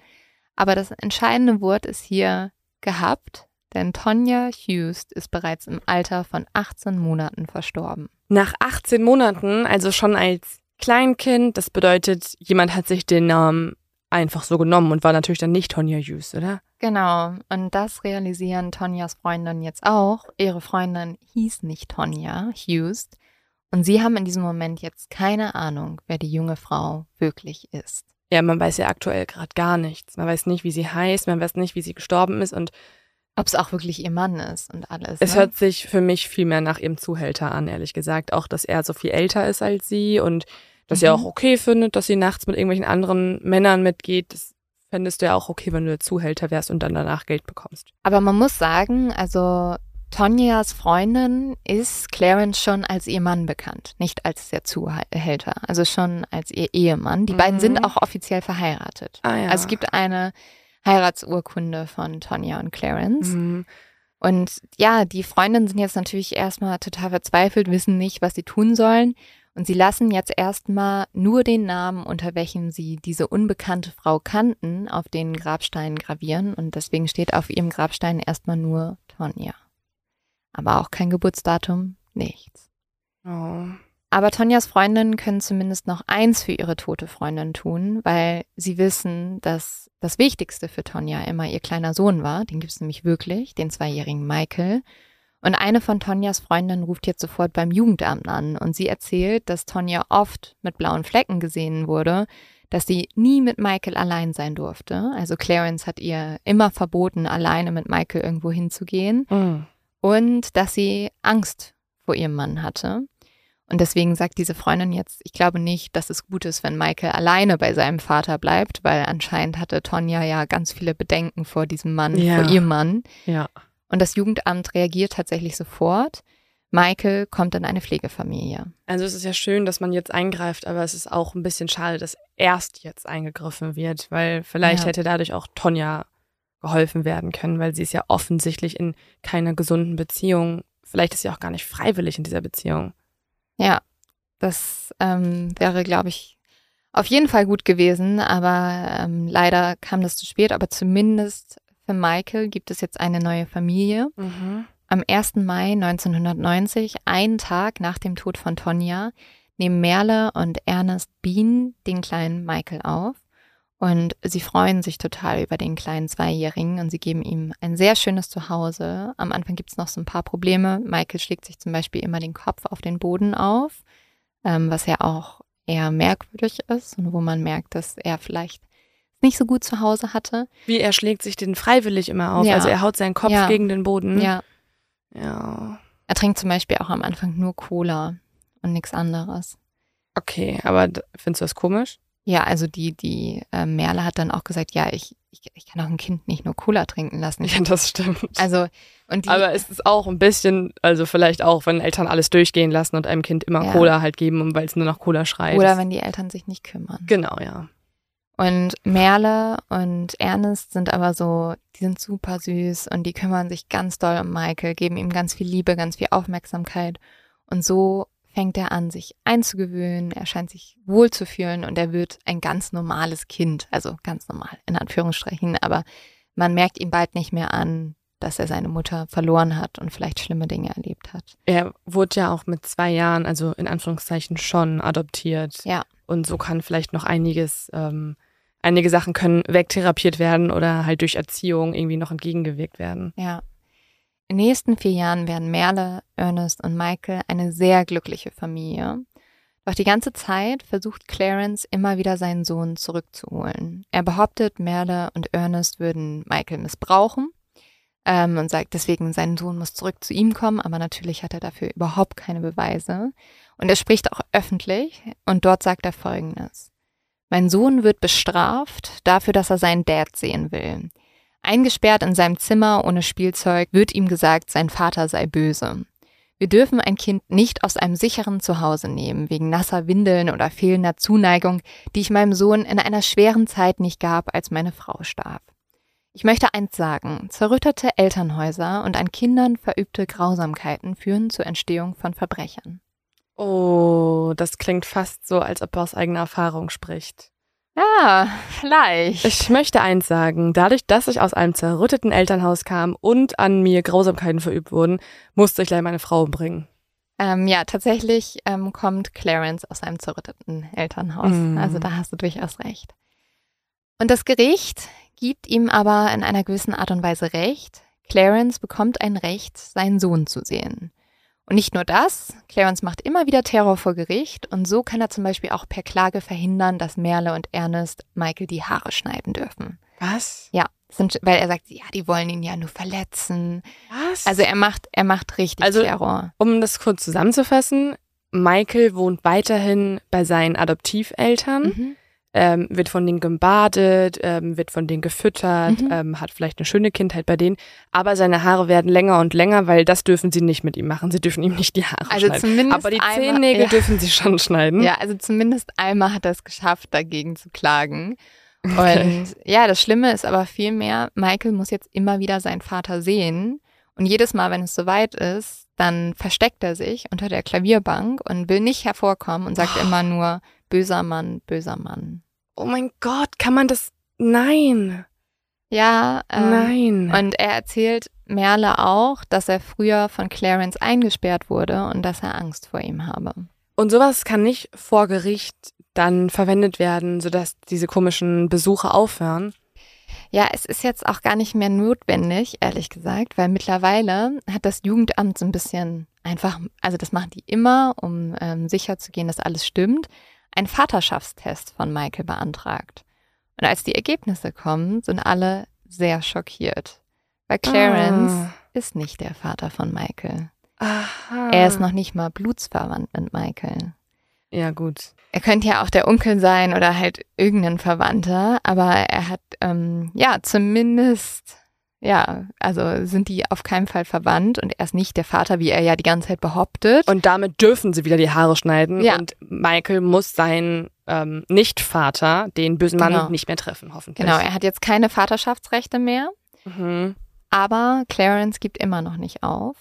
Aber das entscheidende Wort ist hier gehabt, denn Tonja Hughes ist bereits im Alter von 18 Monaten verstorben. Nach 18 Monaten, also schon als Kleinkind, das bedeutet, jemand hat sich den Namen einfach so genommen und war natürlich dann nicht Tonya Hughes, oder? Genau, und das realisieren Tonjas Freundin jetzt auch. Ihre Freundin hieß nicht Tonja Hughes. Und sie haben in diesem Moment jetzt keine Ahnung, wer die junge Frau wirklich ist. Ja, man weiß ja aktuell gerade gar nichts. Man weiß nicht, wie sie heißt, man weiß nicht, wie sie gestorben ist und Ob es auch wirklich ihr Mann ist und alles. es ne? hört sich für mich viel mehr nach ihrem Zuhälter an, ehrlich gesagt. Auch, dass er so viel älter ist als sie und dass er Mhm. auch okay findet, dass sie nachts mit irgendwelchen anderen Männern mitgeht. Das fändest du ja auch okay, wenn du der Zuhälter wärst und dann danach Geld bekommst. Aber man muss sagen, also Tonjas Freundin ist Clarence schon als ihr Mann bekannt, nicht als der Zuhälter, also schon als ihr Ehemann. Die beiden Mhm. sind auch offiziell verheiratet. Ah ja. Also es gibt eine Heiratsurkunde von Tonja und Clarence. Mhm. Und ja, die Freundinnen sind jetzt natürlich erstmal total verzweifelt, wissen nicht, was sie tun sollen. Und sie lassen jetzt erstmal nur den Namen, unter welchem sie diese unbekannte Frau kannten, auf den Grabsteinen gravieren. Und deswegen steht auf ihrem Grabstein erstmal nur Tonja. Aber auch kein Geburtsdatum, nichts. Oh. Aber Tonjas Freundinnen können zumindest noch eins für ihre tote Freundin tun, weil sie wissen, dass das Wichtigste für Tonja immer ihr kleiner Sohn war. Den gibt es nämlich wirklich, den zweijährigen Michael. Und eine von Tonjas Freundinnen ruft jetzt sofort beim Jugendamt an und sie erzählt, dass Tonja oft mit blauen Flecken gesehen wurde, dass sie nie mit Michael allein sein durfte. Also Clarence hat ihr immer verboten, alleine mit Michael irgendwo hinzugehen Mhm. und dass sie Angst vor ihrem Mann hatte. Und deswegen sagt diese Freundin jetzt, ich glaube nicht, dass es gut ist, wenn Michael alleine bei seinem Vater bleibt, weil anscheinend hatte Tonja ja ganz viele Bedenken vor diesem Mann, Ja. vor ihrem Mann. Ja. Und das Jugendamt reagiert tatsächlich sofort. Michael kommt in eine Pflegefamilie. Also es ist ja schön, dass man jetzt eingreift, aber es ist auch ein bisschen schade, dass erst jetzt eingegriffen wird, weil vielleicht Ja. hätte dadurch auch Tonja geholfen werden können, weil sie ist ja offensichtlich in keiner gesunden Beziehung vielleicht ist sie auch gar nicht freiwillig in dieser Beziehung. Ja, das ähm, wäre, glaube ich, auf jeden Fall gut gewesen, aber ähm, leider kam das zu spät. Aber zumindest für Michael gibt es jetzt eine neue Familie. Mhm. Am 1. Mai 1990, einen Tag nach dem Tod von Tonja, nehmen Merle und Ernest Bean den kleinen Michael auf. Und sie freuen sich total über den kleinen Zweijährigen und sie geben ihm ein sehr schönes Zuhause. Am Anfang gibt es noch so ein paar Probleme. Michael schlägt sich zum Beispiel immer den Kopf auf den Boden auf, ähm, was ja auch eher merkwürdig ist und wo man merkt, dass er vielleicht nicht so gut zu Hause hatte. Wie er schlägt sich den freiwillig immer auf. Ja. Also er haut seinen Kopf Ja. gegen den Boden. Ja, Ja. er trinkt zum Beispiel auch am Anfang nur Cola und nichts anderes. Okay, aber findest du das komisch? Ja, also die, die äh, Merle hat dann auch gesagt, ja, ich, ich, ich kann auch ein Kind nicht nur Cola trinken lassen. Ich, Ja, das stimmt. also, und die, aber es ist auch ein bisschen, also vielleicht auch, wenn Eltern alles durchgehen lassen und einem Kind immer Ja. Cola halt geben, weil es nur nach Cola schreit. oder wenn die Eltern sich nicht kümmern. Genau, ja. Und Merle und Ernest sind aber so, die sind super süß und die kümmern sich ganz doll um Michael, geben ihm ganz viel Liebe, ganz viel Aufmerksamkeit. Und so fängt er an, sich einzugewöhnen. Er scheint sich wohlzufühlen und er wird ein ganz normales Kind. Also ganz normal, in Anführungsstrichen. Aber man merkt ihm bald nicht mehr an, dass er seine Mutter verloren hat und vielleicht schlimme Dinge erlebt hat. Er wurde ja auch mit zwei Jahren, also in Anführungszeichen schon adoptiert. Ja. Und so kann vielleicht noch einiges, ähm, einige Sachen können wegtherapiert werden oder halt durch Erziehung irgendwie noch entgegengewirkt werden. Ja. In den nächsten vier Jahren werden Merle, Ernest und Michael eine sehr glückliche Familie. Doch die ganze Zeit versucht Clarence immer wieder seinen Sohn zurückzuholen. Er behauptet, Merle und Ernest würden Michael missbrauchen ähm, und sagt deswegen, sein Sohn muss zurück zu ihm kommen, aber natürlich hat er dafür überhaupt keine Beweise. Und er spricht auch öffentlich und dort sagt er Folgendes. Mein Sohn wird bestraft dafür, dass er seinen Dad sehen will. Eingesperrt in seinem Zimmer ohne Spielzeug wird ihm gesagt, sein Vater sei böse. Wir dürfen ein Kind nicht aus einem sicheren Zuhause nehmen, wegen nasser Windeln oder fehlender Zuneigung, die ich meinem Sohn in einer schweren Zeit nicht gab, als meine Frau starb. Ich möchte eins sagen, zerrüttete Elternhäuser und an Kindern verübte Grausamkeiten führen zur Entstehung von Verbrechern. Oh, das klingt fast so, als ob er aus eigener Erfahrung spricht. Ja, vielleicht. Ich möchte eins sagen. Dadurch, dass ich aus einem zerrütteten Elternhaus kam und an mir Grausamkeiten verübt wurden, musste ich gleich meine Frau umbringen. Ähm, ja, tatsächlich ähm, kommt Clarence aus einem zerrütteten Elternhaus. Mhm. Also da hast du durchaus recht. Und das Gericht gibt ihm aber in einer gewissen Art und Weise recht. Clarence bekommt ein Recht, seinen Sohn zu sehen. Und nicht nur das, Clarence macht immer wieder Terror vor Gericht und so kann er zum Beispiel auch per Klage verhindern, dass Merle und Ernest Michael die Haare schneiden dürfen. Was? Ja, sind, weil er sagt, ja, die wollen ihn ja nur verletzen. Was? Also er macht, er macht richtig Also- Terror. um das kurz zusammenzufassen, Michael wohnt weiterhin bei seinen Adoptiveltern, Mhm. Ähm, wird von denen gebadet, ähm, wird von denen gefüttert, Mhm. ähm, hat vielleicht eine schöne Kindheit bei denen, aber seine Haare werden länger und länger, weil das dürfen sie nicht mit ihm machen. Sie dürfen ihm nicht die Haare Also schneiden. zumindest Aber die einmal- Zehennägel ja. dürfen sie schon schneiden. Ja, also zumindest einmal hat er es geschafft, dagegen zu klagen. Okay. Und ja, das Schlimme ist aber vielmehr, Michael muss jetzt immer wieder seinen Vater sehen. Und jedes Mal, wenn es soweit ist, dann versteckt er sich unter der Klavierbank und will nicht hervorkommen und sagt Oh. immer nur, böser Mann, böser Mann. Oh mein Gott, kann man das? Nein, Ja, ähm, nein. Und er erzählt Merle auch, dass er früher von Clarence eingesperrt wurde und dass er Angst vor ihm habe. Und sowas kann nicht vor Gericht dann verwendet werden, sodass diese komischen Besuche aufhören. Ja, es ist jetzt auch gar nicht mehr notwendig, ehrlich gesagt, weil mittlerweile hat das Jugendamt so ein bisschen einfach, also das machen die immer, um ähm, sicherzugehen, dass alles stimmt, einen Vaterschaftstest von Michael beantragt. Und als die Ergebnisse kommen, sind alle sehr schockiert. Weil Clarence Ah. ist nicht der Vater von Michael. Aha. Er ist noch nicht mal blutsverwandt mit Michael. Ja, gut. Er könnte ja auch der Onkel sein oder halt irgendein Verwandter, aber er hat, ähm, ja, zumindest, ja, also sind die auf keinen Fall verwandt und er ist nicht der Vater, wie er ja die ganze Zeit behauptet. Und damit dürfen sie wieder die Haare schneiden. Ja. Und Michael muss seinen ähm, Nicht-Vater, den bösen Mann, Genau. nicht mehr treffen, hoffentlich. genau, er hat jetzt keine Vaterschaftsrechte mehr, Mhm. aber Clarence gibt immer noch nicht auf.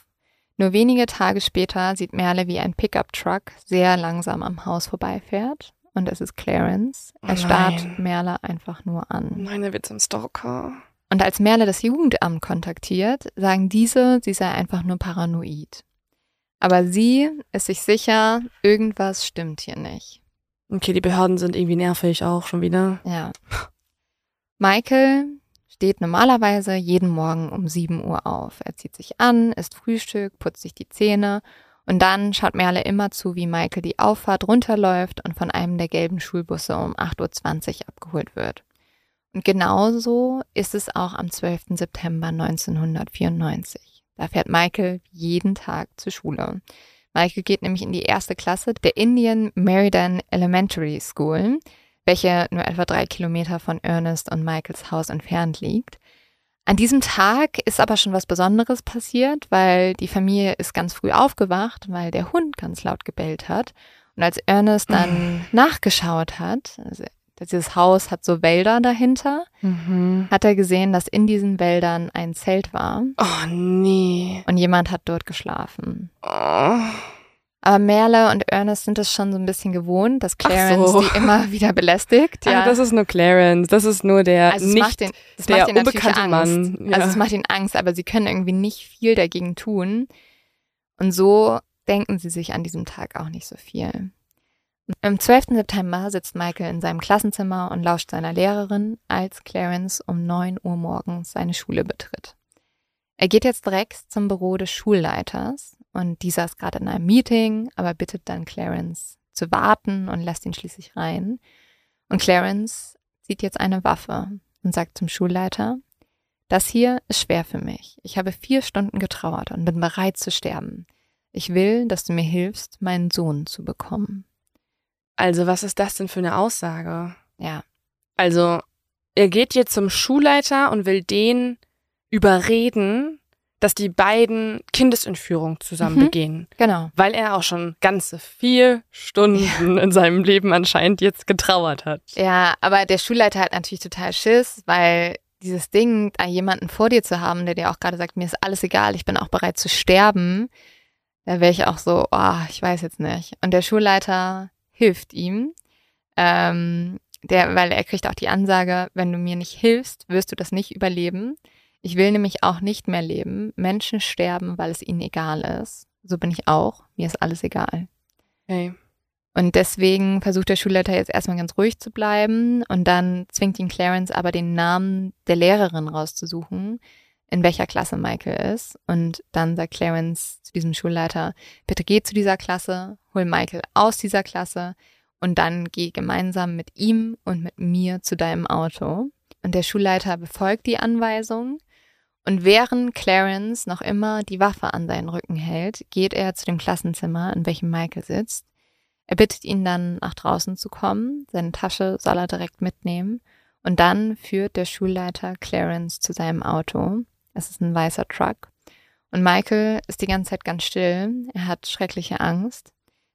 Nur wenige Tage später sieht Merle, wie ein Pickup-Truck sehr langsam am Haus vorbeifährt. Und es ist Clarence. Er Oh starrt. Merle einfach nur an. Nein, er wird zum Stalker. Und als Merle das Jugendamt kontaktiert, sagen diese, sie sei einfach nur paranoid. Aber sie ist sich sicher, irgendwas stimmt hier nicht. Okay, die Behörden sind irgendwie nervig auch schon wieder. Ja. Michael steht normalerweise jeden Morgen um 7 Uhr auf. Er zieht sich an, isst Frühstück, putzt sich die Zähne und dann schaut Merle immer zu, wie Michael die Auffahrt runterläuft und von einem der gelben Schulbusse um 8.20 Uhr abgeholt wird. Und genauso ist es auch am 12. September 1994. Da fährt Michael jeden Tag zur Schule. Michael geht nämlich in die erste Klasse der Indian Meridan Elementary School, welche nur etwa drei Kilometer von Ernest und Michaels Haus entfernt liegt. An diesem Tag ist aber schon was Besonderes passiert, weil die Familie ist ganz früh aufgewacht, weil der Hund ganz laut gebellt hat. Und als Ernest dann nachgeschaut hat, also dieses Haus hat so Wälder dahinter, Mhm. hat er gesehen, dass in diesen Wäldern ein Zelt war Oh, nee. und jemand hat dort geschlafen. Oh. Aber Merle und Ernest sind es schon so ein bisschen gewohnt, dass Clarence so. die immer (laughs) wieder belästigt. Ja. Ah, das ist nur Clarence. Das ist nur der also nicht den, der unbekannte Angst. Mann. Ja. Also es macht ihnen Angst, aber sie können irgendwie nicht viel dagegen tun. Und so denken sie sich an diesem Tag auch nicht so viel. Am 12. September sitzt Michael in seinem Klassenzimmer und lauscht seiner Lehrerin, als Clarence um 9 Uhr morgens seine Schule betritt. Er geht jetzt direkt zum Büro des Schulleiters und dieser ist gerade in einem Meeting, aber bittet dann Clarence zu warten und lässt ihn schließlich rein. Und Clarence sieht jetzt eine Waffe und sagt zum Schulleiter, das hier ist schwer für mich. Ich habe vier Stunden getrauert und bin bereit zu sterben. Ich will, dass du mir hilfst, meinen Sohn zu bekommen. Also, was ist das denn für eine Aussage? Ja, Also, er geht jetzt zum Schulleiter und will den überreden, dass die beiden Kindesentführung zusammen Mhm. begehen. genau. Weil er auch schon ganze vier Stunden (laughs) in seinem Leben anscheinend jetzt getrauert hat. Ja, aber der Schulleiter hat natürlich total Schiss, weil dieses Ding, da jemanden vor dir zu haben, der dir auch gerade sagt, mir ist alles egal, ich bin auch bereit zu sterben, da wäre ich auch so, oh, ich weiß jetzt nicht. Und der Schulleiter hilft ihm, ähm, der, weil er kriegt auch die Ansage, wenn du mir nicht hilfst, wirst du das nicht überleben. Ich will nämlich auch nicht mehr leben. Menschen sterben, weil es ihnen egal ist. So bin ich auch. Mir ist alles egal. Okay. Und deswegen versucht der Schulleiter jetzt erstmal ganz ruhig zu bleiben und dann zwingt ihn Clarence aber den Namen der Lehrerin rauszusuchen, in welcher Klasse Michael ist. Und dann sagt Clarence zu diesem Schulleiter, bitte geh zu dieser Klasse, hol Michael aus dieser Klasse und dann geh gemeinsam mit ihm und mit mir zu deinem Auto. Und der Schulleiter befolgt die Anweisung. Und während Clarence noch immer die Waffe an seinen Rücken hält, geht er zu dem Klassenzimmer, in welchem Michael sitzt. Er bittet ihn dann, nach draußen zu kommen. Seine Tasche soll er direkt mitnehmen. Und dann führt der Schulleiter Clarence zu seinem Auto. Es ist ein weißer Truck. Und Michael ist die ganze Zeit ganz still. Er hat schreckliche Angst.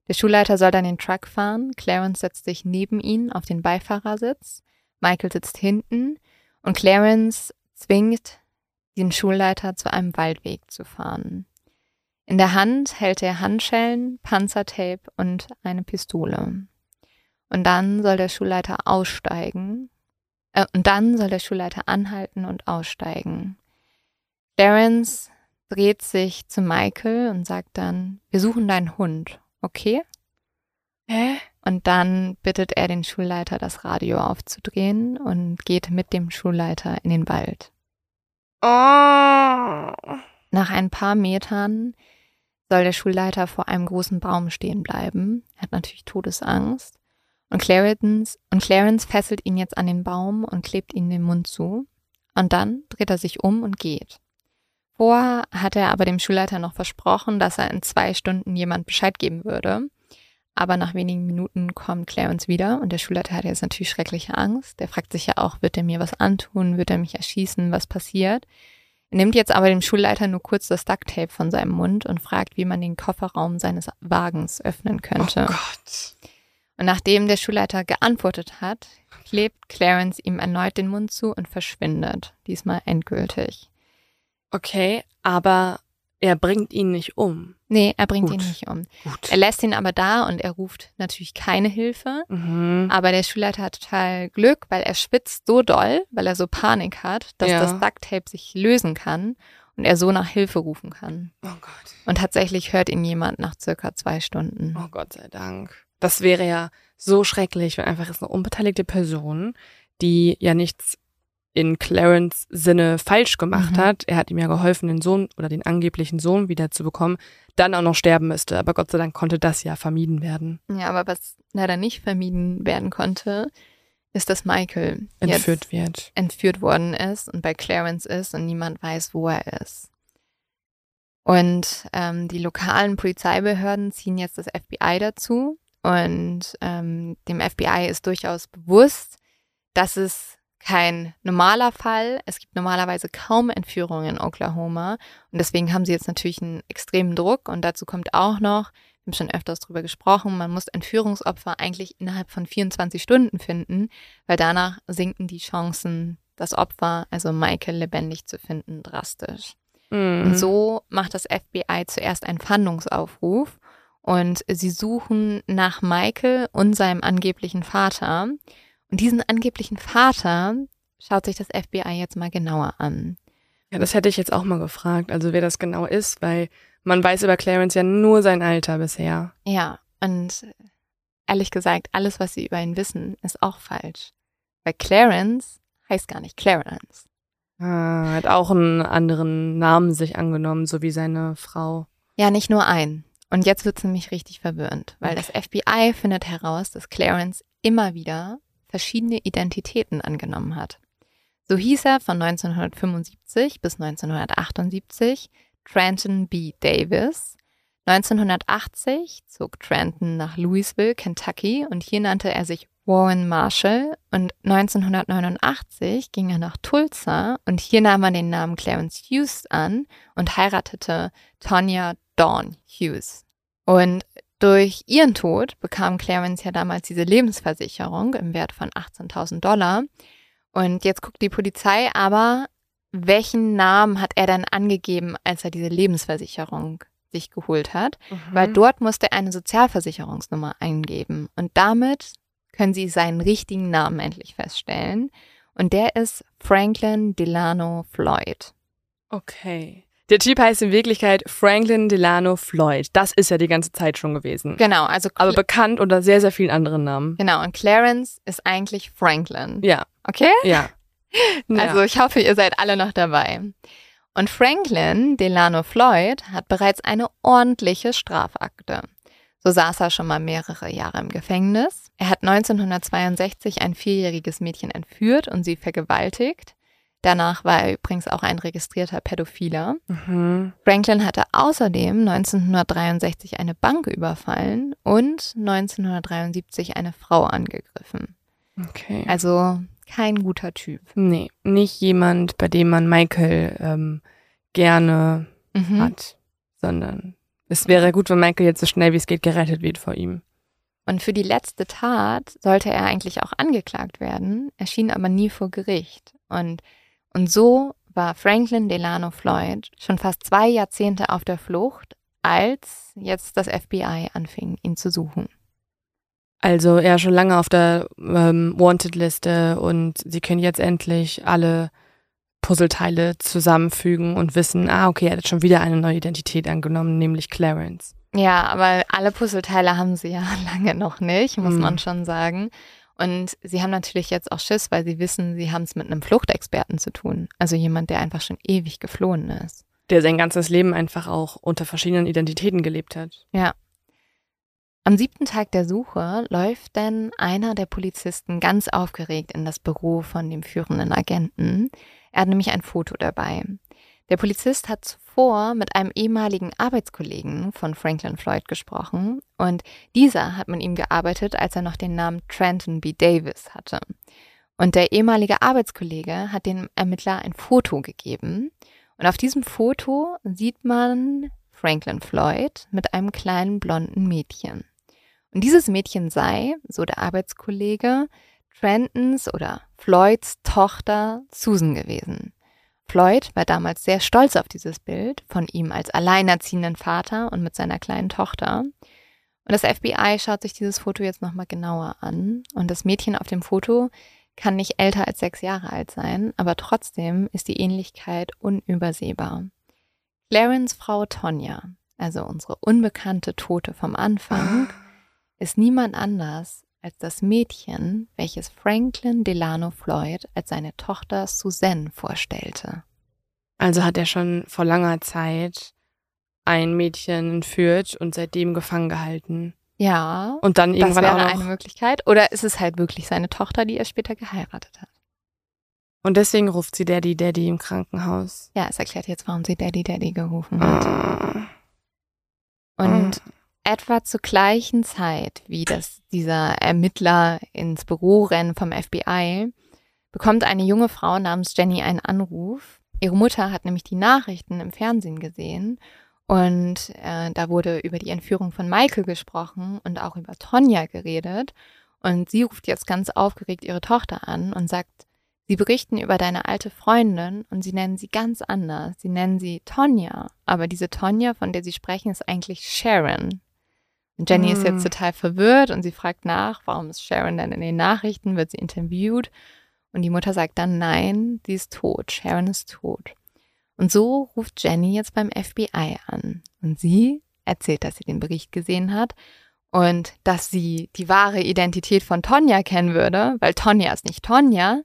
Der Schulleiter soll dann den Truck fahren. Clarence setzt sich neben ihn auf den Beifahrersitz. Michael sitzt hinten. Und Clarence zwingt den Schulleiter zu einem Waldweg zu fahren. In der Hand hält er Handschellen, Panzertape und eine Pistole. Und dann soll der Schulleiter aussteigen. Äh, und dann soll der Schulleiter anhalten und aussteigen. Clarence dreht sich zu Michael und sagt dann, wir suchen deinen Hund, okay? Hä? Und dann bittet er den Schulleiter, das Radio aufzudrehen und geht mit dem Schulleiter in den Wald. Oh. Nach ein paar Metern soll der Schulleiter vor einem großen Baum stehen bleiben. Er hat natürlich Todesangst. Und Clarence, und Clarence fesselt ihn jetzt an den Baum und klebt ihn den Mund zu. Und dann dreht er sich um und geht. Vorher hat er aber dem Schulleiter noch versprochen, dass er in zwei Stunden jemand Bescheid geben würde. Aber nach wenigen Minuten kommt Clarence wieder und der Schulleiter hat jetzt natürlich schreckliche Angst. Der fragt sich ja auch, wird er mir was antun, wird er mich erschießen, was passiert? Er nimmt jetzt aber dem Schulleiter nur kurz das Ducktape von seinem Mund und fragt, wie man den Kofferraum seines Wagens öffnen könnte. Oh Gott. Und nachdem der Schulleiter geantwortet hat, klebt Clarence ihm erneut den Mund zu und verschwindet, diesmal endgültig. Okay, aber Er bringt ihn nicht um. Nee, er bringt Gut. ihn nicht um. Gut. Er lässt ihn aber da und er ruft natürlich keine Hilfe. Mhm. Aber der Schulleiter hat total Glück, weil er schwitzt so doll, weil er so Panik hat, dass Ja. das Ducktape sich lösen kann und er so nach Hilfe rufen kann. Oh Gott. Und tatsächlich hört ihn jemand nach circa zwei Stunden. Oh Gott sei Dank. Das wäre ja so schrecklich, wenn einfach jetzt eine unbeteiligte Person, die ja nichts in Clarence Sinne falsch gemacht Mhm. hat, er hat ihm ja geholfen, den Sohn oder den angeblichen Sohn wiederzubekommen, dann auch noch sterben müsste. Aber Gott sei Dank konnte das ja vermieden werden. Ja, aber was leider nicht vermieden werden konnte, ist, dass Michael Entführt wird. entführt worden ist und bei Clarence ist und niemand weiß, wo er ist. Und ähm, die lokalen Polizeibehörden ziehen jetzt das FBI dazu und ähm, dem FBI ist durchaus bewusst, dass es kein normaler Fall. Es gibt normalerweise kaum Entführungen in Oklahoma und deswegen haben sie jetzt natürlich einen extremen Druck und dazu kommt auch noch, wir haben schon öfters drüber gesprochen, man muss Entführungsopfer eigentlich innerhalb von 24 Stunden finden, weil danach sinken die Chancen, das Opfer, also Michael, lebendig zu finden, drastisch. Mhm. Und so macht das FBI zuerst einen Fahndungsaufruf und sie suchen nach Michael und seinem angeblichen Vater. Und diesen angeblichen Vater schaut sich das FBI jetzt mal genauer an. Ja, das hätte ich jetzt auch mal gefragt, also wer das genau ist, weil man weiß über Clarence ja nur sein Alter bisher. Ja, und ehrlich gesagt, alles, was sie über ihn wissen, ist auch falsch. Weil Clarence heißt gar nicht Clarence. Ah, hat auch einen anderen Namen sich angenommen, so wie seine Frau. Ja, nicht nur ein. Und jetzt wird's nämlich richtig verwirrend, weil das FBI findet heraus, dass Clarence immer wieder verschiedene Identitäten angenommen hat. So hieß er von 1975 bis 1978 Trenton B. Davis. 1980 zog Trenton nach Louisville, Kentucky und hier nannte er sich Warren Marshall und 1989 ging er nach Tulsa und hier nahm er den Namen Clarence Hughes an und heiratete Tonya Dawn Hughes. Und durch ihren Tod bekam Clarence ja damals diese Lebensversicherung im Wert von 18.000 Dollar. Und jetzt guckt die Polizei aber, welchen Namen hat er dann angegeben, als er diese Lebensversicherung sich geholt hat? Weil Mhm. dort musste er eine Sozialversicherungsnummer eingeben. Und damit können sie seinen richtigen Namen endlich feststellen. Und der ist Franklin Delano Floyd. Okay. Der Typ heißt in Wirklichkeit Franklin Delano Floyd. Das ist ja die ganze Zeit schon gewesen. Genau, also Aber Cla- bekannt unter sehr, sehr vielen anderen Namen. genau. Und Clarence ist eigentlich Franklin. Ja, Okay? ja. (laughs) Also ich hoffe, ihr seid alle noch dabei. Und Franklin Delano Floyd hat bereits eine ordentliche Strafakte. So saß er schon mal mehrere Jahre im Gefängnis. Er hat 1962 ein vierjähriges Mädchen entführt und sie vergewaltigt. Danach war er übrigens auch ein registrierter Pädophiler. Mhm. Franklin hatte außerdem 1963 eine Bank überfallen und 1973 eine Frau angegriffen. Okay. Also kein guter Typ. nee, nicht jemand, bei dem man Michael ähm, gerne Mhm. hat, sondern es wäre gut, wenn Michael jetzt so schnell wie es geht gerettet wird vor ihm. Und für die letzte Tat sollte er eigentlich auch angeklagt werden, erschien aber nie vor Gericht. Und, und so war Franklin Delano Floyd schon fast zwei Jahrzehnte auf der Flucht, als jetzt das FBI anfing, ihn zu suchen. Also er ist schon lange auf der ähm, Wanted-Liste und sie können jetzt endlich alle Puzzleteile zusammenfügen und wissen, ah, okay, er hat schon wieder eine neue Identität angenommen, nämlich Clarence. Ja, aber alle Puzzleteile haben sie ja (laughs) lange noch nicht, muss Mhm. man schon sagen. Und sie haben natürlich jetzt auch Schiss, weil sie wissen, sie haben es mit einem Fluchtexperten zu tun. Also jemand, der einfach schon ewig geflohen ist. Der sein ganzes Leben einfach auch unter verschiedenen Identitäten gelebt hat. Am siebten Tag der Suche läuft dann einer der Polizisten ganz aufgeregt in das Büro von dem führenden Agenten. Er hat nämlich ein Foto dabei. Der Polizist hat zuvor mit einem ehemaligen Arbeitskollegen von Franklin Floyd gesprochen und dieser hat mit ihm gearbeitet, als er noch den Namen Trenton B. Davis hatte. Und der ehemalige Arbeitskollege hat dem Ermittler ein Foto gegeben. Und auf diesem Foto sieht man Franklin Floyd mit einem kleinen blonden Mädchen. Und dieses Mädchen sei, so der Arbeitskollege, Trentons oder Floyds Tochter Susan gewesen. Floyd war damals sehr stolz auf dieses Bild von ihm als alleinerziehenden Vater und mit seiner kleinen Tochter. Und das FBI schaut sich dieses Foto jetzt nochmal genauer an. Und das Mädchen auf dem Foto kann nicht älter als sechs Jahre alt sein, aber trotzdem ist die Ähnlichkeit unübersehbar. Clarence Frau Tonja, also unsere unbekannte Tote vom Anfang, ist niemand anders als das Mädchen, welches Franklin Delano Floyd als seine Tochter Suzanne vorstellte. Also hat er schon vor langer Zeit ein Mädchen entführt und seitdem gefangen gehalten. Ja. Und dann irgendwann das wäre auch noch. eine Möglichkeit. Oder ist es halt wirklich seine Tochter, die er später geheiratet hat? Und deswegen ruft sie Daddy Daddy im Krankenhaus. Ja, es erklärt jetzt, warum sie Daddy Daddy gerufen hat. Ah. Und etwa zur gleichen Zeit, wie das dieser Ermittler ins Büro rennt vom FBI, bekommt eine junge Frau namens Jenny einen Anruf. Ihre Mutter hat nämlich die Nachrichten im Fernsehen gesehen und äh, da wurde über die Entführung von Michael gesprochen und auch über Tonja geredet. Und sie ruft jetzt ganz aufgeregt ihre Tochter an und sagt, sie berichten über deine alte Freundin und sie nennen sie ganz anders. Sie nennen sie Tonja. Aber diese Tonja, von der sie sprechen, ist eigentlich Sharon. Und Jenny ist Hm. jetzt total verwirrt und sie fragt nach, warum ist Sharon denn in den Nachrichten? Wird sie interviewt? Und die Mutter sagt dann, nein, sie ist tot. Sharon ist tot. Und so ruft Jenny jetzt beim FBI an. Und sie erzählt, dass sie den Bericht gesehen hat und dass sie die wahre Identität von Tonja kennen würde, weil Tonja ist nicht Tonja.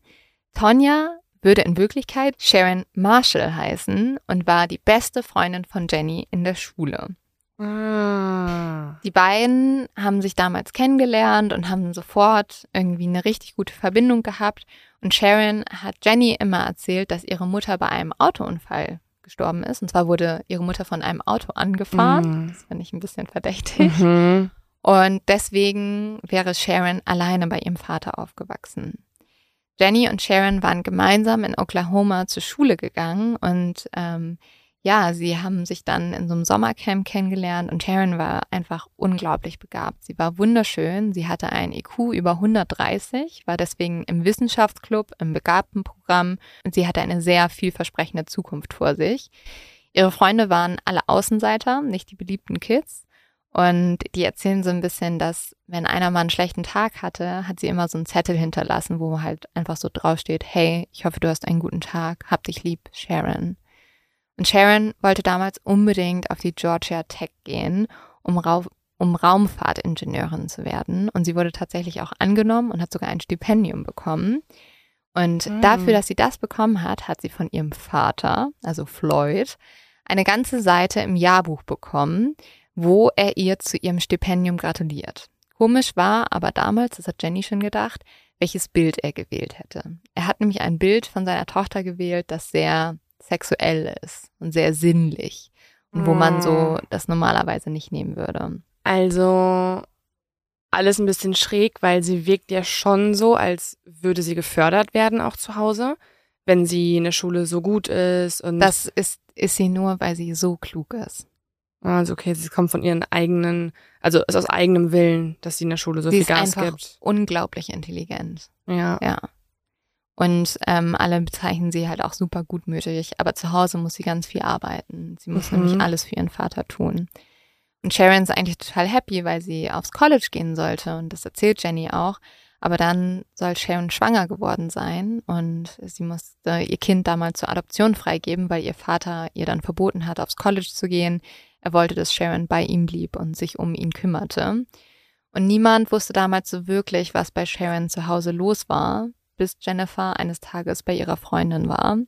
Tonja würde in Wirklichkeit Sharon Marshall heißen und war die beste Freundin von Jenny in der Schule. Ah. Die beiden haben sich damals kennengelernt und haben sofort irgendwie eine richtig gute Verbindung gehabt. Und Sharon hat Jenny immer erzählt, dass ihre Mutter bei einem Autounfall gestorben ist. Und zwar wurde ihre Mutter von einem Auto angefahren. Mhm. Das finde ich ein bisschen verdächtig. Mhm. Und deswegen wäre Sharon alleine bei ihrem Vater aufgewachsen. Jenny und Sharon waren gemeinsam in Oklahoma zur Schule gegangen und ähm, ja, sie haben sich dann in so einem Sommercamp kennengelernt und Sharon war einfach unglaublich begabt. Sie war wunderschön, sie hatte ein IQ über 130, war deswegen im Wissenschaftsclub, im Begabtenprogramm und sie hatte eine sehr vielversprechende Zukunft vor sich. Ihre Freunde waren alle Außenseiter, nicht die beliebten Kids. Und die erzählen so ein bisschen, dass wenn einer mal einen schlechten Tag hatte, hat sie immer so einen Zettel hinterlassen, wo halt einfach so draufsteht, hey, ich hoffe, du hast einen guten Tag, hab dich lieb, Sharon. Und Sharon wollte damals unbedingt auf die Georgia Tech gehen, um, Rau um Raumfahrtingenieurin zu werden. Und sie wurde tatsächlich auch angenommen und hat sogar ein Stipendium bekommen. Und Mm. dafür, dass sie das bekommen hat, hat sie von ihrem Vater, also Floyd, eine ganze Seite im Jahrbuch bekommen, wo er ihr zu ihrem Stipendium gratuliert. Komisch war aber damals, das hat Jenny schon gedacht, welches Bild er gewählt hätte. Er hat nämlich ein Bild von seiner Tochter gewählt, das sehr sexuell ist und sehr sinnlich und wo man so das normalerweise nicht nehmen würde. Also alles ein bisschen schräg, weil sie wirkt ja schon so, als würde sie gefördert werden, auch zu Hause, wenn sie in der Schule so gut ist. Und Das ist, ist sie nur, weil sie so klug ist. also okay, sie kommt von ihren eigenen, also ist aus eigenem Willen, dass sie in der Schule so sie viel Gas gibt. unglaublich intelligent. Ja. Ja. Und ähm, alle bezeichnen sie halt auch super gutmütig. Aber zu Hause muss sie ganz viel arbeiten. Sie muss Mhm. nämlich alles für ihren Vater tun. Und Sharon ist eigentlich total happy, weil sie aufs College gehen sollte. Und das erzählt Jenny auch. Aber dann soll Sharon schwanger geworden sein und sie musste ihr Kind damals zur Adoption freigeben, weil ihr Vater ihr dann verboten hat, aufs College zu gehen. Er wollte, dass Sharon bei ihm blieb und sich um ihn kümmerte. Und niemand wusste damals so wirklich, was bei Sharon zu Hause los war, bis Jennifer eines Tages bei ihrer Freundin war.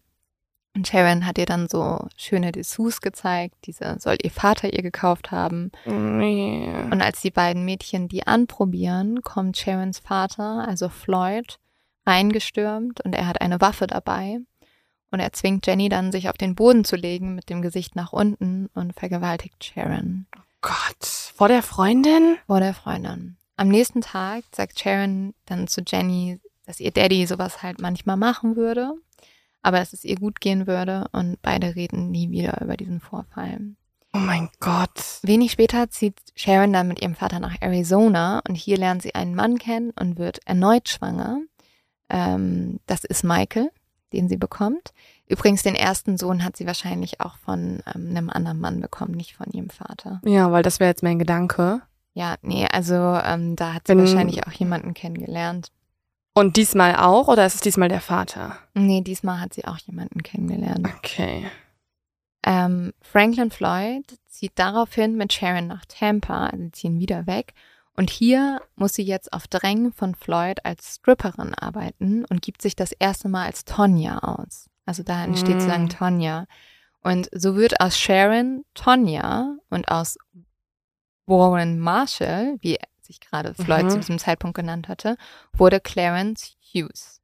Und Sharon hat ihr dann so schöne Dessous gezeigt, diese soll ihr Vater ihr gekauft haben. Nee. Und als die beiden Mädchen die anprobieren, kommt Sharons Vater, also Floyd, reingestürmt und er hat eine Waffe dabei. Und er zwingt Jenny dann, sich auf den Boden zu legen mit dem Gesicht nach unten und vergewaltigt Sharon Gott. Vor der Freundin? vor der Freundin. Am nächsten Tag sagt Sharon dann zu Jenny, dass ihr Daddy sowas halt manchmal machen würde, aber dass es ihr gut gehen würde und beide reden nie wieder über diesen Vorfall. Oh mein Gott. Wenig später zieht Sharon dann mit ihrem Vater nach Arizona und hier lernt sie einen Mann kennen und wird erneut schwanger. Ähm, das ist Michael, den sie bekommt. Übrigens, den ersten Sohn hat sie wahrscheinlich auch von ähm, einem anderen Mann bekommen, nicht von ihrem Vater. Ja, weil das wäre jetzt mein Gedanke. Ja, nee, also ähm, da hat sie Wenn- wahrscheinlich auch jemanden kennengelernt. Und diesmal auch oder ist es diesmal der Vater? Nee, diesmal hat sie auch jemanden kennengelernt. Okay. Ähm, Franklin Floyd zieht daraufhin mit Sharon nach Tampa, also sie ziehen wieder weg. Und hier muss sie jetzt auf Drängen von Floyd als Stripperin arbeiten und gibt sich das erste Mal als Tonja aus. Also da entsteht Mm. sozusagen Tonja. Und so wird aus Sharon Tonja und aus Warren Marshall, wie sich gerade Floyd Mhm. zu diesem Zeitpunkt genannt hatte, wurde Clarence Hughes.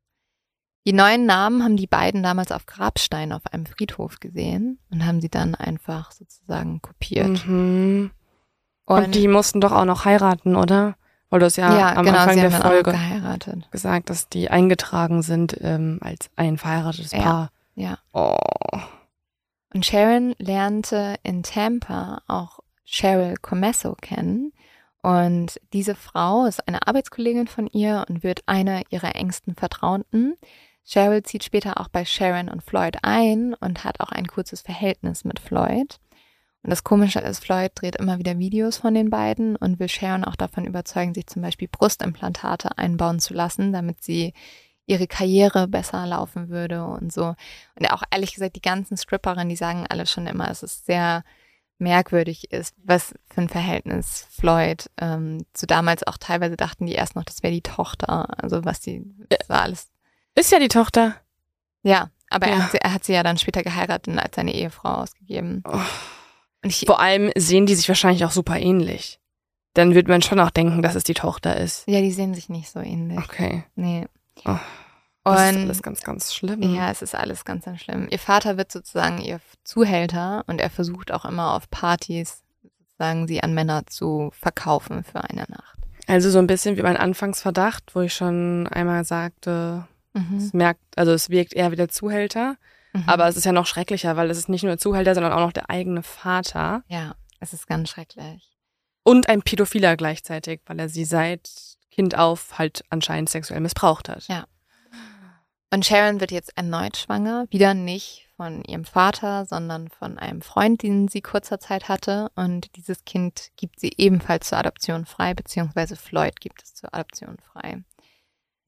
Die neuen Namen haben die beiden damals auf Grabsteinen auf einem Friedhof gesehen und haben sie dann einfach sozusagen kopiert. Mhm. Und, die mussten doch auch noch heiraten, oder? Weil du es ja, ja, am genau, Anfang sie der Folge gesagt, dass die eingetragen sind ähm, als ein verheiratetes Ja. Paar. Ja. Oh. Und Sharon lernte in Tampa auch Cheryl Comesso kennen. Und diese Frau ist eine Arbeitskollegin von ihr und wird eine ihrer engsten Vertrauten. Cheryl zieht später auch bei Sharon und Floyd ein und hat auch ein kurzes Verhältnis mit Floyd. Und das Komische ist, Floyd dreht immer wieder Videos von den beiden und will Sharon auch davon überzeugen, sich zum Beispiel Brustimplantate einbauen zu lassen, damit sie ihre Karriere besser laufen würde und so. Und auch ehrlich gesagt, die ganzen Stripperinnen, die sagen alle schon immer, es sehr merkwürdig ist, was für ein Verhältnis Floyd ähm, zu damals auch teilweise dachten die erst noch, das wäre die Tochter. Also was die, das war alles. Ist ja die Tochter. Ja, aber Er, Ja. hat sie, er hat sie ja dann später geheiratet und als seine Ehefrau ausgegeben. Oh. Ich, Vor allem sehen die sich wahrscheinlich auch super ähnlich. Dann wird man schon auch denken, dass es die Tochter ist. ja, die sehen sich nicht so ähnlich. Okay. Nee. Oh, Das ist Und alles ganz, ganz schlimm. Ja, es ist alles ganz, ganz schlimm. Ihr Vater wird sozusagen ihr Zuhälter und er versucht auch immer auf Partys sozusagen sie an Männer zu verkaufen für eine Nacht. Also so ein bisschen wie mein Anfangsverdacht, wo ich schon einmal sagte, Mhm. es merkt, also es wirkt eher wie der Zuhälter. Mhm. Aber es ist ja noch schrecklicher, weil es ist nicht nur der Zuhälter, sondern auch noch der eigene Vater. ja, es ist ganz schrecklich. Und ein Pädophiler gleichzeitig, weil er sie seit Kind auf halt anscheinend sexuell missbraucht hat. Ja. Und Sharon wird jetzt erneut schwanger, wieder nicht von ihrem Vater, sondern von einem Freund, den sie kurzer Zeit hatte. Und dieses Kind gibt sie ebenfalls zur Adoption frei, beziehungsweise Floyd gibt es zur Adoption frei.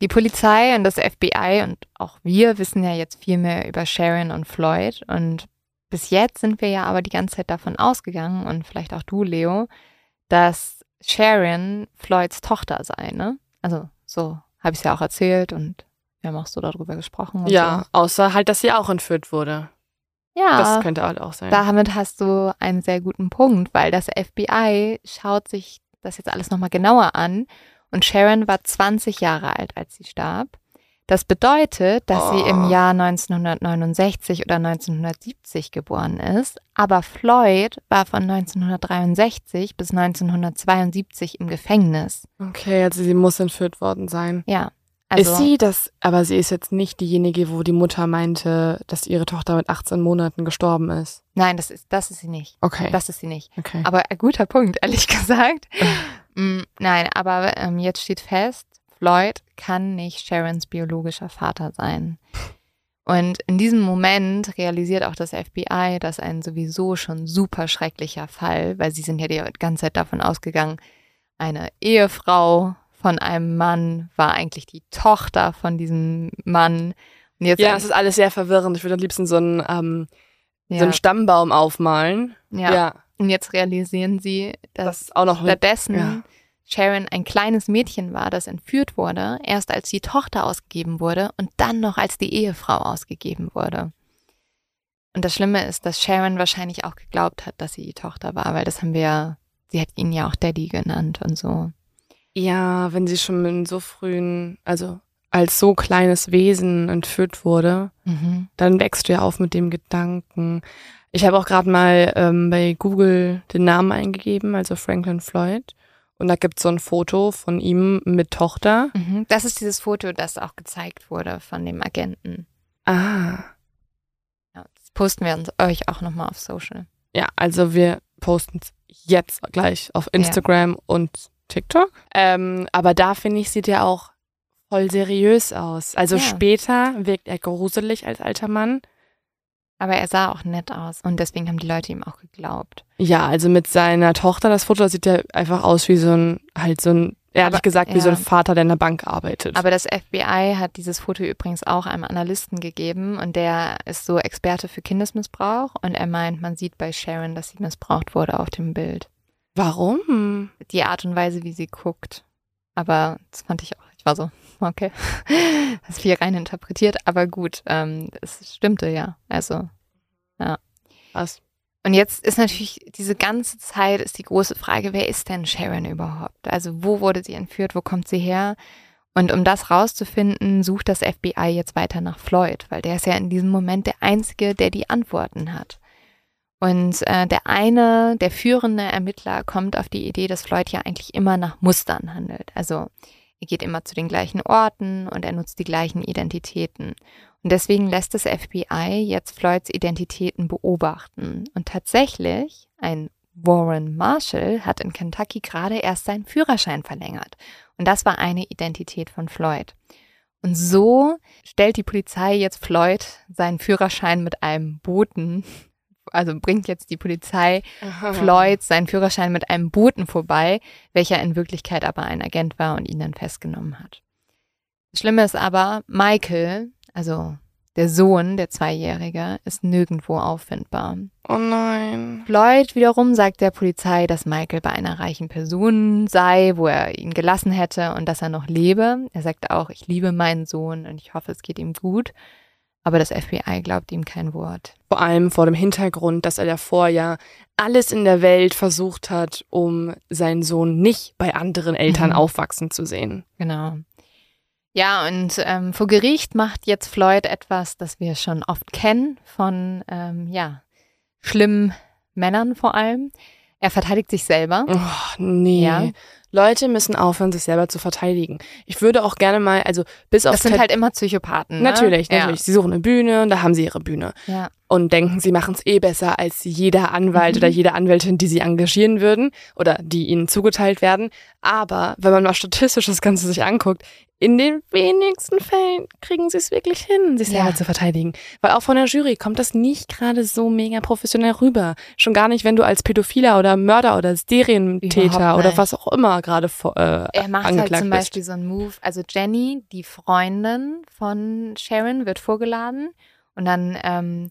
Die Polizei und das FBI und auch wir wissen ja jetzt viel mehr über Sharon und Floyd. Und bis jetzt sind wir ja aber die ganze Zeit davon ausgegangen, und vielleicht auch du, Leo, dass Sharon Floyds Tochter sei, ne? Also so habe ich es ja auch erzählt und wir haben auch so darüber gesprochen. Ja, außer halt, dass sie auch entführt wurde. so. ja. Das könnte halt auch sein. Damit hast du einen sehr guten Punkt, weil das FBI schaut sich das jetzt alles nochmal genauer an und Sharon war 20 Jahre alt, als sie starb. Das bedeutet, dass sie im Oh. Jahr 1969 oder 1970 geboren ist, aber Floyd war von 1963 bis 1972 im Gefängnis. okay, also sie muss entführt worden sein. Ja. Also, ist sie das, aber sie ist jetzt nicht diejenige, wo die Mutter meinte, dass ihre Tochter mit 18 Monaten gestorben ist. Nein, das ist, das ist sie nicht. Okay. Das ist sie nicht. okay. Aber ein guter Punkt, ehrlich (laughs) gesagt. Mm, Nein, aber ähm, jetzt steht fest, Floyd kann nicht Sharons biologischer Vater sein. Und in diesem Moment realisiert auch das FBI, dass ein sowieso schon super schrecklicher Fall, weil sie sind ja die ganze Zeit davon ausgegangen, eine Ehefrau von einem Mann war eigentlich die Tochter von diesem Mann. Und jetzt ja, es ist alles sehr verwirrend. Ich würde am liebsten so einen, ähm, ja, so einen Stammbaum aufmalen. ja. Und jetzt realisieren sie, dass das auch noch stattdessen ja. Sharon ein kleines Mädchen war, das entführt wurde, erst als die Tochter ausgegeben wurde und dann noch als die Ehefrau ausgegeben wurde. Und das Schlimme ist, dass Sharon wahrscheinlich auch geglaubt hat, dass sie die Tochter war, weil das haben wir ja, sie hat ihn ja auch Daddy genannt und so. Ja, wenn sie schon in so frühen, also als so kleines Wesen entführt wurde, Mhm. dann wächst du ja auf mit dem Gedanken. Ich habe auch gerade mal ähm, bei Google den Namen eingegeben, also Franklin Floyd. Und da gibt es so ein Foto von ihm mit Tochter. Mhm. Das ist dieses Foto, das auch gezeigt wurde von dem Agenten. Ah. Ja, das posten wir uns euch auch nochmal auf Social. Ja, also wir posten es jetzt gleich auf Instagram und TikTok. Ähm, aber da finde ich, sieht er auch voll seriös aus. Also Ja. später wirkt er gruselig als alter Mann. Aber er sah auch nett aus und deswegen haben die Leute ihm auch geglaubt. Ja, also mit seiner Tochter, das Foto, das sieht ja einfach aus wie so ein, halt so ein, ehrlich Aber- gesagt, wie ja. so ein Vater, der in der Bank arbeitet. Aber das FBI hat dieses Foto übrigens auch einem Analysten gegeben und der ist so Experte für Kindesmissbrauch und er meint, man sieht bei Sharon, dass sie missbraucht wurde auf dem Bild. Warum? Die Art und Weise, wie sie guckt. Aber das fand ich auch, ich war so, okay, (laughs) das ist viel rein interpretiert, aber gut, ähm, es stimmte ja. Also, Was? Und jetzt ist natürlich diese ganze Zeit ist die große Frage, wer ist denn Sharon überhaupt? Also wo wurde sie entführt, wo kommt sie her? Und um das rauszufinden, sucht das FBI jetzt weiter nach Floyd, weil der ist ja in diesem Moment der Einzige, der die Antworten hat. Und äh, der eine, der führende Ermittler, kommt auf die Idee, dass Floyd ja eigentlich immer nach Mustern handelt. Also er geht immer zu den gleichen Orten und er nutzt die gleichen Identitäten. Und deswegen lässt das FBI jetzt Floyds Identitäten beobachten. Und tatsächlich, ein Warren Marshall hat in Kentucky gerade erst seinen Führerschein verlängert. Und das war eine Identität von Floyd. Und so stellt die Polizei jetzt Floyd seinen Führerschein mit einem Boten, also bringt jetzt die Polizei Floyd seinen Führerschein mit einem Boten vorbei, welcher in Wirklichkeit aber ein Agent war und ihn dann festgenommen hat. Das Schlimme ist aber, Michael, also der Sohn, der Zweijährige, ist nirgendwo auffindbar. Oh nein. Floyd wiederum sagt der Polizei, dass Michael bei einer reichen Person sei, wo er ihn gelassen hätte und dass er noch lebe. Er sagt auch, ich liebe meinen Sohn und ich hoffe, es geht ihm gut. Aber das FBI glaubt ihm kein Wort. Vor allem vor dem Hintergrund, dass er davor ja alles in der Welt versucht hat, um seinen Sohn nicht bei anderen Eltern Mhm. aufwachsen zu sehen. Genau. Ja, und ähm, vor Gericht macht jetzt Floyd etwas, das wir schon oft kennen von, ähm, ja, schlimmen Männern vor allem. Er verteidigt sich selber. Oh, nee. Ja. Leute müssen aufhören, sich selber zu verteidigen. Ich würde auch gerne mal, also bis auf Das sind Ted- halt immer Psychopathen. Ne? natürlich, natürlich. Sie suchen eine Bühne und da haben sie ihre Bühne. Ja. und denken, sie machen es eh besser als jeder Anwalt Mhm. oder jede Anwältin, die sie engagieren würden oder die ihnen zugeteilt werden. Aber wenn man mal statistisch das Ganze sich anguckt, in den wenigsten Fällen kriegen sie es wirklich hin, sich Ja. selber zu verteidigen. Weil auch von der Jury kommt das nicht gerade so mega professionell rüber. Schon gar nicht, wenn du als Pädophiler oder Mörder oder Serientäter oder was auch immer gerade vor- äh, Er macht halt zum bist. Beispiel so einen Move. Also Jenny, die Freundin von Sharon, wird vorgeladen und dann ähm,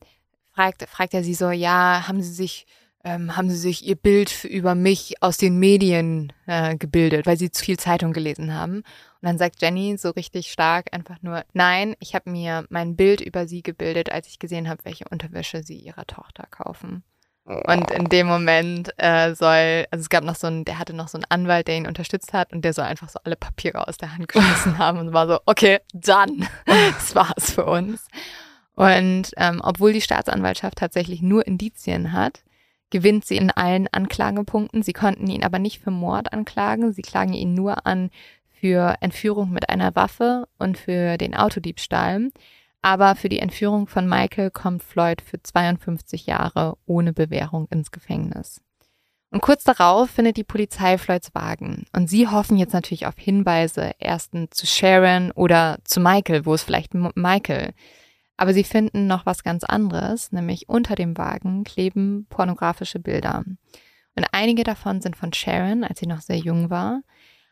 fragt, fragt er sie so, ja, haben Sie sich, ähm, haben Sie sich Ihr Bild über mich aus den Medien äh, gebildet, weil Sie zu viel Zeitung gelesen haben? Und dann sagt Jenny so richtig stark einfach nur, nein, ich habe mir mein Bild über Sie gebildet, als ich gesehen habe, welche Unterwäsche Sie Ihrer Tochter kaufen. Und in dem Moment äh, soll, also es gab noch so einen, der hatte noch so einen Anwalt, der ihn unterstützt hat und der soll einfach so alle Papiere aus der Hand geschmissen (laughs) haben und war so, okay, dann, (laughs) das war's für uns. Und ähm, obwohl die Staatsanwaltschaft tatsächlich nur Indizien hat, gewinnt sie in allen Anklagepunkten. Sie konnten ihn aber nicht für Mord anklagen, sie klagen ihn nur an für Entführung mit einer Waffe und für den Autodiebstahl. Aber für die Entführung von Michael kommt Floyd für 52 Jahre ohne Bewährung ins Gefängnis. Und kurz darauf findet die Polizei Floyds Wagen. Und sie hoffen jetzt natürlich auf Hinweise, erstens zu Sharon oder zu Michael, wo ist vielleicht Michael. Aber sie finden noch was ganz anderes, nämlich unter dem Wagen kleben pornografische Bilder. Und einige davon sind von Sharon, als sie noch sehr jung war.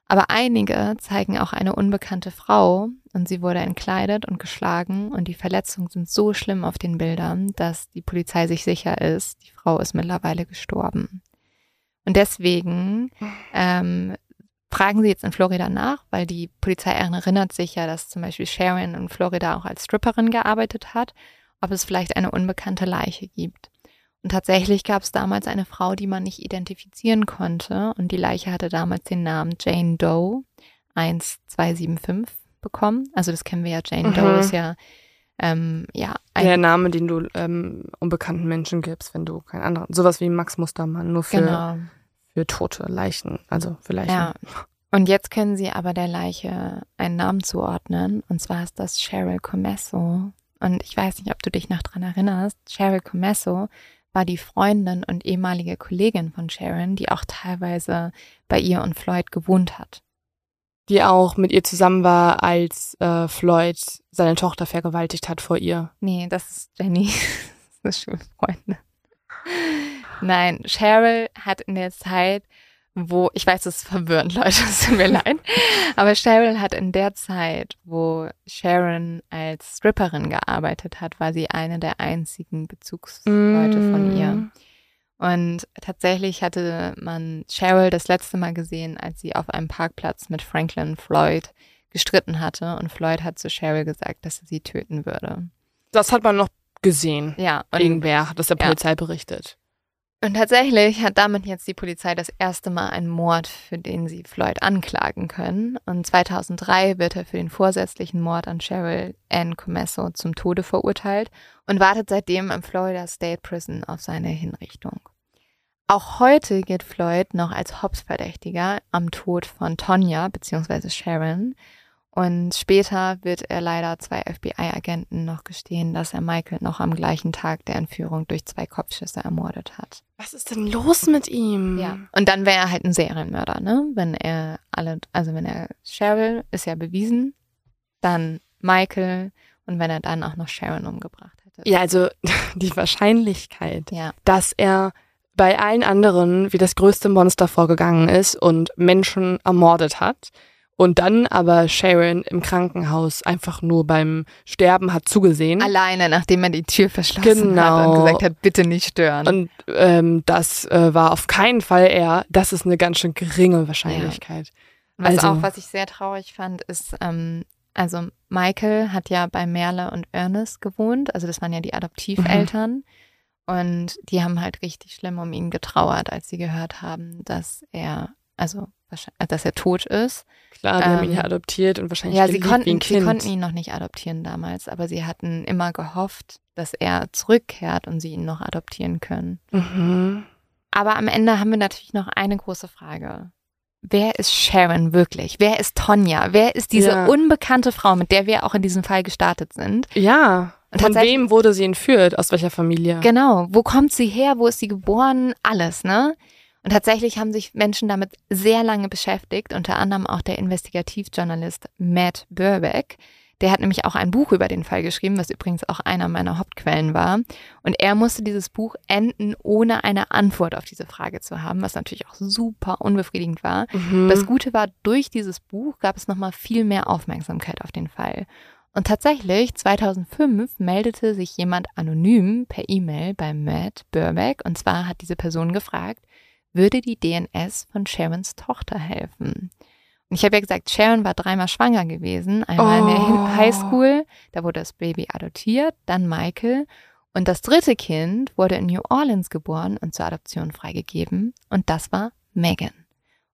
Aber einige zeigen auch eine unbekannte Frau und sie wurde entkleidet und geschlagen und die Verletzungen sind so schlimm auf den Bildern, dass die Polizei sich sicher ist, die Frau ist mittlerweile gestorben. Und deswegen ähm, fragen sie jetzt in Florida nach, weil die Polizei erinnert sich ja, dass zum Beispiel Sharon in Florida auch als Stripperin gearbeitet hat, ob es vielleicht eine unbekannte Leiche gibt. Und tatsächlich gab es damals eine Frau, die man nicht identifizieren konnte. Und die Leiche hatte damals den Namen Jane Doe 1275 bekommen. Also das kennen wir ja. Jane Mhm. Doe ist ja, ähm, ja, ein, Der Name, den du ähm, unbekannten Menschen gibst, wenn du keinen anderen. Sowas wie Max Mustermann, nur für, genau. für tote Leichen. Also für Leichen. Ja. Und jetzt können sie aber der Leiche einen Namen zuordnen. Und zwar ist das Cheryl Comesso. Und ich weiß nicht, ob du dich noch dran erinnerst. Cheryl Comesso war die Freundin und ehemalige Kollegin von Sharon, die auch teilweise bei ihr und Floyd gewohnt hat. Die auch mit ihr zusammen war, als äh, Floyd seine Tochter vergewaltigt hat vor ihr. Nee, das ist Jenny. (laughs) beste Schulfreundin. Nein, Cheryl hat in der Zeit, wo, ich weiß, das ist verwirrend, (laughs) Leute, es tut mir (laughs) leid, aber Cheryl hat in der Zeit, wo Sharon als Stripperin gearbeitet hat, war sie eine der einzigen Bezugsleute mm. von ihr. Und tatsächlich hatte man Cheryl das letzte Mal gesehen, als sie auf einem Parkplatz mit Franklin Floyd gestritten hatte. Und Floyd hat zu Cheryl gesagt, dass er sie töten würde. Das hat man noch gesehen. Ja. Und Irgendwer hat das der Polizei ja. berichtet. Und tatsächlich hat damit jetzt die Polizei das erste Mal einen Mord, für den sie Floyd anklagen können. Und 2003 wird er für den vorsätzlichen Mord an Cheryl Ann Comesso zum Tode verurteilt und wartet seitdem im Florida State Prison auf seine Hinrichtung. Auch heute gilt Floyd noch als Hauptverdächtiger am Tod von Tonya bzw. Sharon. Und später wird er leider zwei FBI-Agenten noch gestehen, dass er Michael noch am gleichen Tag der Entführung durch zwei Kopfschüsse ermordet hat. Was ist denn los mit ihm? Ja. Und dann wäre er halt ein Serienmörder, ne? Wenn er alle, also wenn er Cheryl ist ja bewiesen, dann Michael und wenn er dann auch noch Sharon umgebracht hätte. Ja, also (laughs) die Wahrscheinlichkeit, ja. dass er bei allen anderen wie das größte Monster vorgegangen ist und Menschen ermordet hat und dann aber Sharon im Krankenhaus einfach nur beim Sterben hat zugesehen. Alleine, nachdem er die Tür verschlossen genau. hat und gesagt hat, bitte nicht stören. Und ähm, das äh, war auf keinen Fall er. Das ist eine ganz schön geringe Wahrscheinlichkeit. Ja. Was also, auch, was ich sehr traurig fand, ist, ähm, also Michael hat ja bei Merle und Ernest gewohnt. Also das waren ja die Adoptiveltern. Mhm. Und die haben halt richtig schlimm um ihn getrauert, als sie gehört haben, dass er, also dass er tot ist. Klar, die ähm, haben ihn ja ähm, adoptiert und wahrscheinlich ja, sie konnten, sie konnten ihn noch nicht adoptieren damals, aber sie hatten immer gehofft, dass er zurückkehrt und sie ihn noch adoptieren können. Mhm. Aber am Ende haben wir natürlich noch eine große Frage. Wer ist Sharon wirklich? Wer ist Tonja? Wer ist diese ja. unbekannte Frau, mit der wir auch in diesem Fall gestartet sind? Ja. Und Von wem wurde sie entführt? Aus welcher Familie? Genau. Wo kommt sie her? Wo ist sie geboren? Alles, ne? Und tatsächlich haben sich Menschen damit sehr lange beschäftigt, unter anderem auch der Investigativjournalist Matt Burbeck. Der hat nämlich auch ein Buch über den Fall geschrieben, was übrigens auch einer meiner Hauptquellen war. Und er musste dieses Buch enden, ohne eine Antwort auf diese Frage zu haben, was natürlich auch super unbefriedigend war. Mhm. Das Gute war, durch dieses Buch gab es nochmal viel mehr Aufmerksamkeit auf den Fall. Und tatsächlich, 2005 meldete sich jemand anonym per E-Mail bei Matt Burbeck. Und zwar hat diese Person gefragt, würde die DNS von Sharons Tochter helfen. Und ich habe ja gesagt, Sharon war dreimal schwanger gewesen. Einmal oh. in der oh. Highschool, da wurde das Baby adoptiert, dann Michael. Und das dritte Kind wurde in New Orleans geboren und zur Adoption freigegeben. Und das war Megan.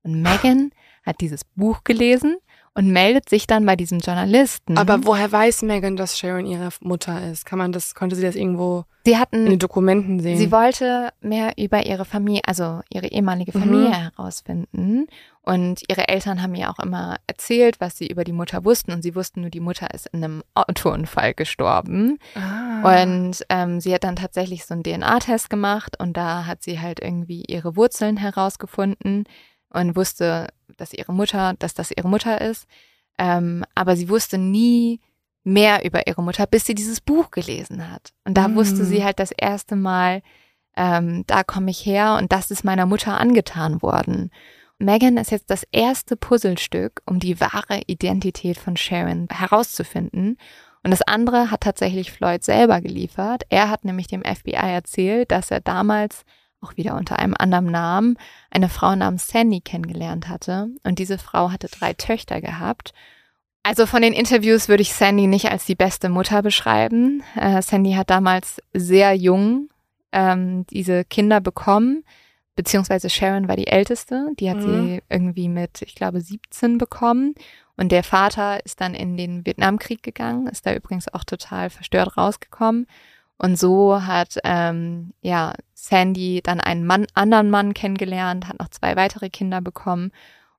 Und Megan hat dieses Buch gelesen und meldet sich dann bei diesem Journalisten. Aber woher weiß Megan, dass Sharon ihre Mutter ist? Kann man das, konnte sie das irgendwo sie hatten, in den Dokumenten sehen? Sie wollte mehr über ihre Familie, also ihre ehemalige Familie mhm. herausfinden. Und ihre Eltern haben ihr auch immer erzählt, was sie über die Mutter wussten. Und sie wussten nur, die Mutter ist in einem Autounfall gestorben. Ah. Und ähm, sie hat dann tatsächlich so einen DNA-Test gemacht und da hat sie halt irgendwie ihre Wurzeln herausgefunden und wusste, dass ihre Mutter, dass das ihre Mutter ist. Ähm, aber sie wusste nie mehr über ihre Mutter, bis sie dieses Buch gelesen hat. Und da mm. wusste sie halt das erste Mal, ähm, da komme ich her und das ist meiner Mutter angetan worden. Megan ist jetzt das erste Puzzlestück, um die wahre Identität von Sharon herauszufinden. Und das andere hat tatsächlich Floyd selber geliefert. Er hat nämlich dem FBI erzählt, dass er damals auch wieder unter einem anderen Namen, eine Frau namens Sandy kennengelernt hatte. Und diese Frau hatte drei Töchter gehabt. Also von den Interviews würde ich Sandy nicht als die beste Mutter beschreiben. Äh, Sandy hat damals sehr jung ähm, diese Kinder bekommen, beziehungsweise Sharon war die älteste. Die hat mhm. sie irgendwie mit, ich glaube, 17 bekommen. Und der Vater ist dann in den Vietnamkrieg gegangen, ist da übrigens auch total verstört rausgekommen. Und so hat ähm, ja Sandy dann einen Mann, anderen Mann kennengelernt, hat noch zwei weitere Kinder bekommen.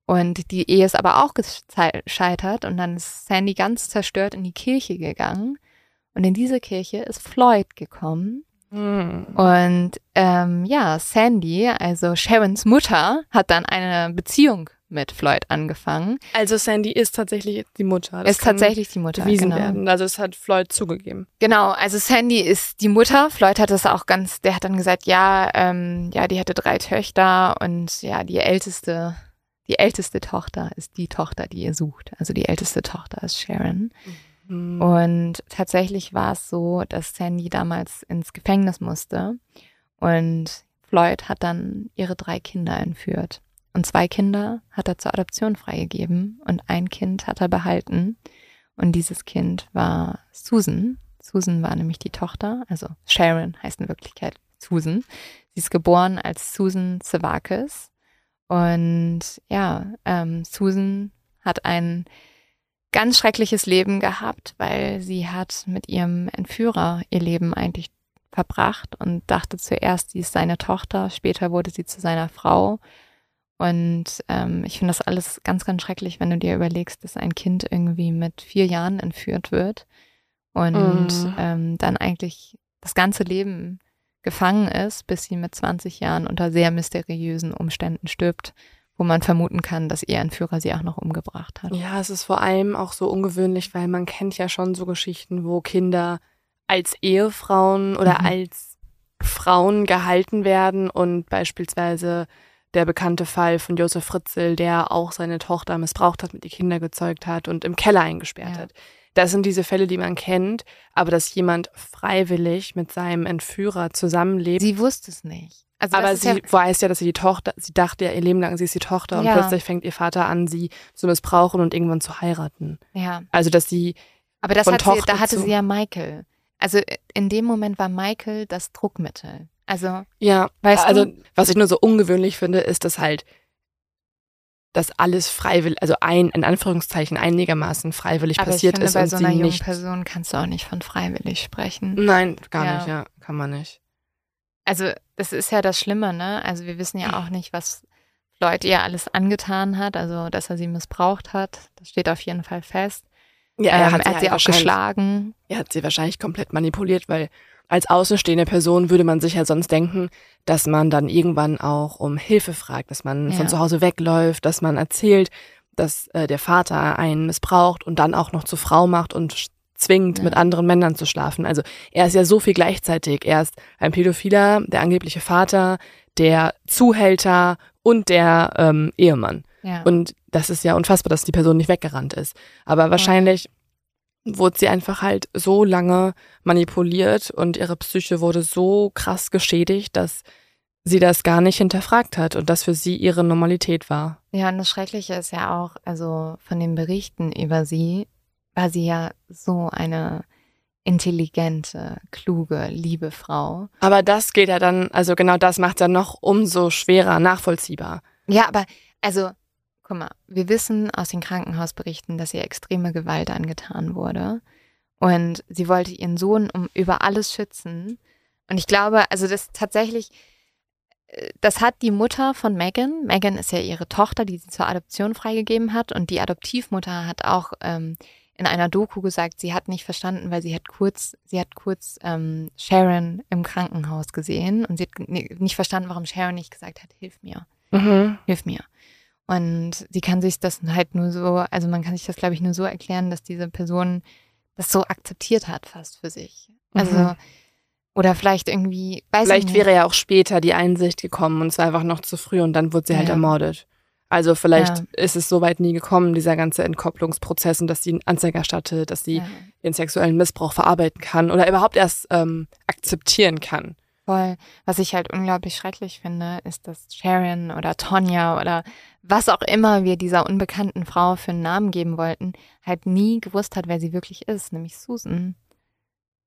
Und die Ehe ist aber auch gescheitert und dann ist Sandy ganz zerstört in die Kirche gegangen. Und in diese Kirche ist Floyd gekommen. Mhm. Und ähm, ja, Sandy, also Sharons Mutter, hat dann eine Beziehung mit Floyd angefangen. Also Sandy ist tatsächlich die Mutter. Das ist tatsächlich die Mutter. Bewiesen genau. werden. Also es hat Floyd zugegeben. Genau, also Sandy ist die Mutter. Floyd hat das auch ganz, der hat dann gesagt, ja, ähm, ja, die hatte drei Töchter und ja, die älteste, die älteste Tochter ist die Tochter, die ihr sucht. Also die älteste Tochter ist Sharon. Mhm. Und tatsächlich war es so, dass Sandy damals ins Gefängnis musste und Floyd hat dann ihre drei Kinder entführt. Und zwei Kinder hat er zur Adoption freigegeben und ein Kind hat er behalten. Und dieses Kind war Susan. Susan war nämlich die Tochter, also Sharon heißt in Wirklichkeit Susan. Sie ist geboren als Susan Savakis. Und ja, ähm, Susan hat ein ganz schreckliches Leben gehabt, weil sie hat mit ihrem Entführer ihr Leben eigentlich verbracht und dachte zuerst, sie ist seine Tochter, später wurde sie zu seiner Frau. Und ähm, ich finde das alles ganz, ganz schrecklich, wenn du dir überlegst, dass ein Kind irgendwie mit vier Jahren entführt wird und mm. ähm, dann eigentlich das ganze Leben gefangen ist, bis sie mit 20 Jahren unter sehr mysteriösen Umständen stirbt, wo man vermuten kann, dass ihr Entführer sie auch noch umgebracht hat. Ja, es ist vor allem auch so ungewöhnlich, weil man kennt ja schon so Geschichten, wo Kinder als Ehefrauen oder mhm. als Frauen gehalten werden und beispielsweise der bekannte Fall von Josef Fritzl, der auch seine Tochter missbraucht hat, mit die Kinder gezeugt hat und im Keller eingesperrt ja. hat. Das sind diese Fälle, die man kennt, aber dass jemand freiwillig mit seinem Entführer zusammenlebt. Sie wusste es nicht. Also aber sie ja weiß ja, dass sie die Tochter, sie dachte ja ihr Leben lang, sie ist die Tochter und ja. plötzlich fängt ihr Vater an, sie zu missbrauchen und irgendwann zu heiraten. Ja. Also dass sie. Aber das hat sie, da hatte sie ja Michael. Also äh, in dem Moment war Michael das Druckmittel. Also ja, weißt also du? was ich nur so ungewöhnlich finde, ist, dass halt das alles freiwillig, also ein in Anführungszeichen einigermaßen freiwillig Aber passiert ich finde, ist bei und so einer jungen. Person kannst du auch nicht von freiwillig sprechen. Nein, gar ja. nicht, ja, kann man nicht. Also das ist ja das Schlimme, ne? Also wir wissen ja auch nicht, was Floyd ihr alles angetan hat, also dass er sie missbraucht hat. Das steht auf jeden Fall fest. Ja, er ähm, hat, er hat sie, auch geschlagen. Er hat sie wahrscheinlich komplett manipuliert, weil als außenstehende Person würde man sich ja sonst denken, dass man dann irgendwann auch um Hilfe fragt, dass man ja. von zu Hause wegläuft, dass man erzählt, dass äh, der Vater einen missbraucht und dann auch noch zur Frau macht und zwingt, ja. mit anderen Männern zu schlafen. Also er ist ja so viel gleichzeitig. Er ist ein Pädophiler, der angebliche Vater, der Zuhälter und der ähm, Ehemann. Ja. Und das ist ja unfassbar, dass die Person nicht weggerannt ist. Aber wahrscheinlich. Wurde sie einfach halt so lange manipuliert und ihre Psyche wurde so krass geschädigt, dass sie das gar nicht hinterfragt hat und das für sie ihre Normalität war. Ja, und das Schreckliche ist ja auch, also von den Berichten über sie, war sie ja so eine intelligente, kluge, liebe Frau. Aber das geht ja dann, also genau das macht ja noch umso schwerer nachvollziehbar. Ja, aber also guck mal, wir wissen aus den Krankenhausberichten, dass ihr extreme Gewalt angetan wurde. Und sie wollte ihren Sohn um über alles schützen. Und ich glaube, also das tatsächlich, äh, das hat die Mutter von Megan. Megan ist ja ihre Tochter, die sie zur Adoption freigegeben hat. Und die Adoptivmutter hat auch ähm, in einer Doku gesagt, sie hat nicht verstanden, weil sie hat kurz, sie hat kurz ähm, Sharon im Krankenhaus gesehen und sie hat nicht verstanden, warum Sharon nicht gesagt hat, hilf mir, mhm. hilf mir. Und sie kann sich das halt nur so, also man kann sich das, glaube ich, nur so erklären, dass diese Person das so akzeptiert hat, fast für sich. Also, mhm. oder vielleicht irgendwie, weiß Vielleicht wäre ja auch später die Einsicht gekommen und es war einfach noch zu früh und dann wurde sie halt ja. halt ermordet. Also vielleicht ja. ist es soweit nie gekommen, dieser ganze Entkopplungsprozess und dass sie einen Anzeiger stattet, dass sie ja. ihren sexuellen Missbrauch verarbeiten kann oder überhaupt erst ähm, akzeptieren kann. Voll. Was ich halt unglaublich schrecklich finde, ist, dass Sharon oder Tonja oder was auch immer wir dieser unbekannten Frau für einen Namen geben wollten, halt nie gewusst hat, wer sie wirklich ist, nämlich Susan.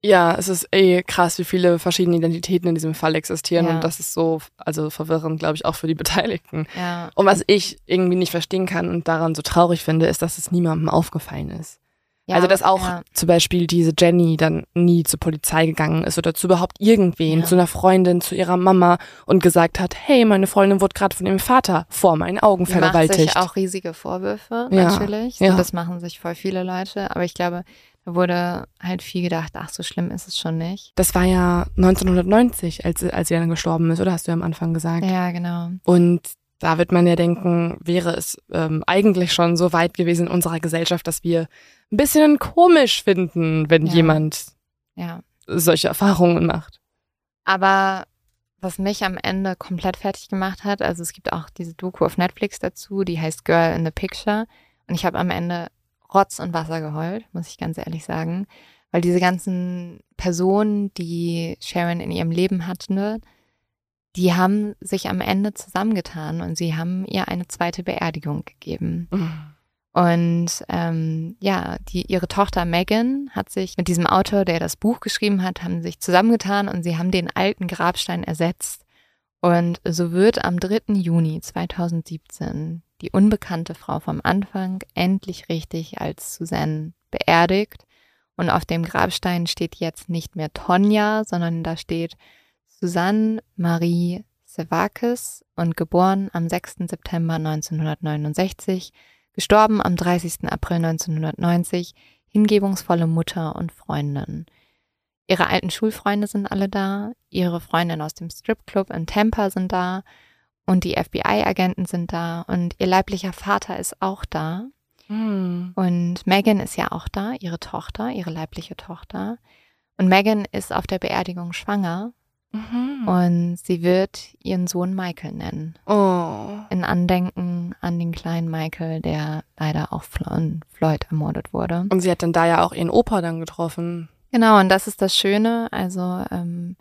Ja, es ist eh krass, wie viele verschiedene Identitäten in diesem Fall existieren ja. und das ist so, also verwirrend, glaube ich, auch für die Beteiligten. Ja. Und was ich irgendwie nicht verstehen kann und daran so traurig finde, ist, dass es niemandem aufgefallen ist. Ja, also, dass auch ja. zum Beispiel diese Jenny dann nie zur Polizei gegangen ist oder zu überhaupt irgendwen, ja. zu einer Freundin, zu ihrer Mama und gesagt hat, hey, meine Freundin wurde gerade von ihrem Vater vor meinen Augen Die vergewaltigt. Macht sich auch riesige Vorwürfe, natürlich. So, das machen sich voll viele Leute. Aber ich glaube, da wurde halt viel gedacht, ach, so schlimm ist es schon nicht. Das war ja 1990, als, als sie dann gestorben ist, oder hast du ja am Anfang gesagt? Ja, genau. Und da wird man ja denken, wäre es ähm, eigentlich schon so weit gewesen in unserer Gesellschaft, dass wir ein bisschen komisch finden, wenn Ja. jemand Ja. solche Erfahrungen macht. Aber was mich am Ende komplett fertig gemacht hat, also es gibt auch diese Doku auf Netflix dazu, die heißt Girl in the Picture. Und ich habe am Ende Rotz und Wasser geheult, muss ich ganz ehrlich sagen. Weil diese ganzen Personen, die Sharon in ihrem Leben hatte, die haben sich am Ende zusammengetan und sie haben ihr eine zweite Beerdigung gegeben. Und ähm, ja, die, ihre Tochter Megan hat sich mit diesem Autor, der das Buch geschrieben hat, haben sich zusammengetan und sie haben den alten Grabstein ersetzt. Und so wird am 3. Juni 2017 die unbekannte Frau vom Anfang endlich richtig als Suzanne beerdigt. Und auf dem Grabstein steht jetzt nicht mehr Tonja, sondern da steht Susanne Marie Sevakis und geboren am 6. September 1969 gestorben am 30. April 1990, hingebungsvolle Mutter und Freundin. Ihre alten Schulfreunde sind alle da, ihre Freundin aus dem Stripclub in Tampa sind da und die FBI-Agenten sind da und ihr leiblicher Vater ist auch da. Mhm. Und Megan ist ja auch da, ihre Tochter, ihre leibliche Tochter. Und Megan ist auf der Beerdigung schwanger Mhm. und sie wird ihren Sohn Michael nennen Oh. in Andenken an den kleinen Michael, der leider auch von Floyd ermordet wurde. Und sie hat dann da ja auch ihren Opa dann getroffen. Genau, und das ist das Schöne. Also ähm,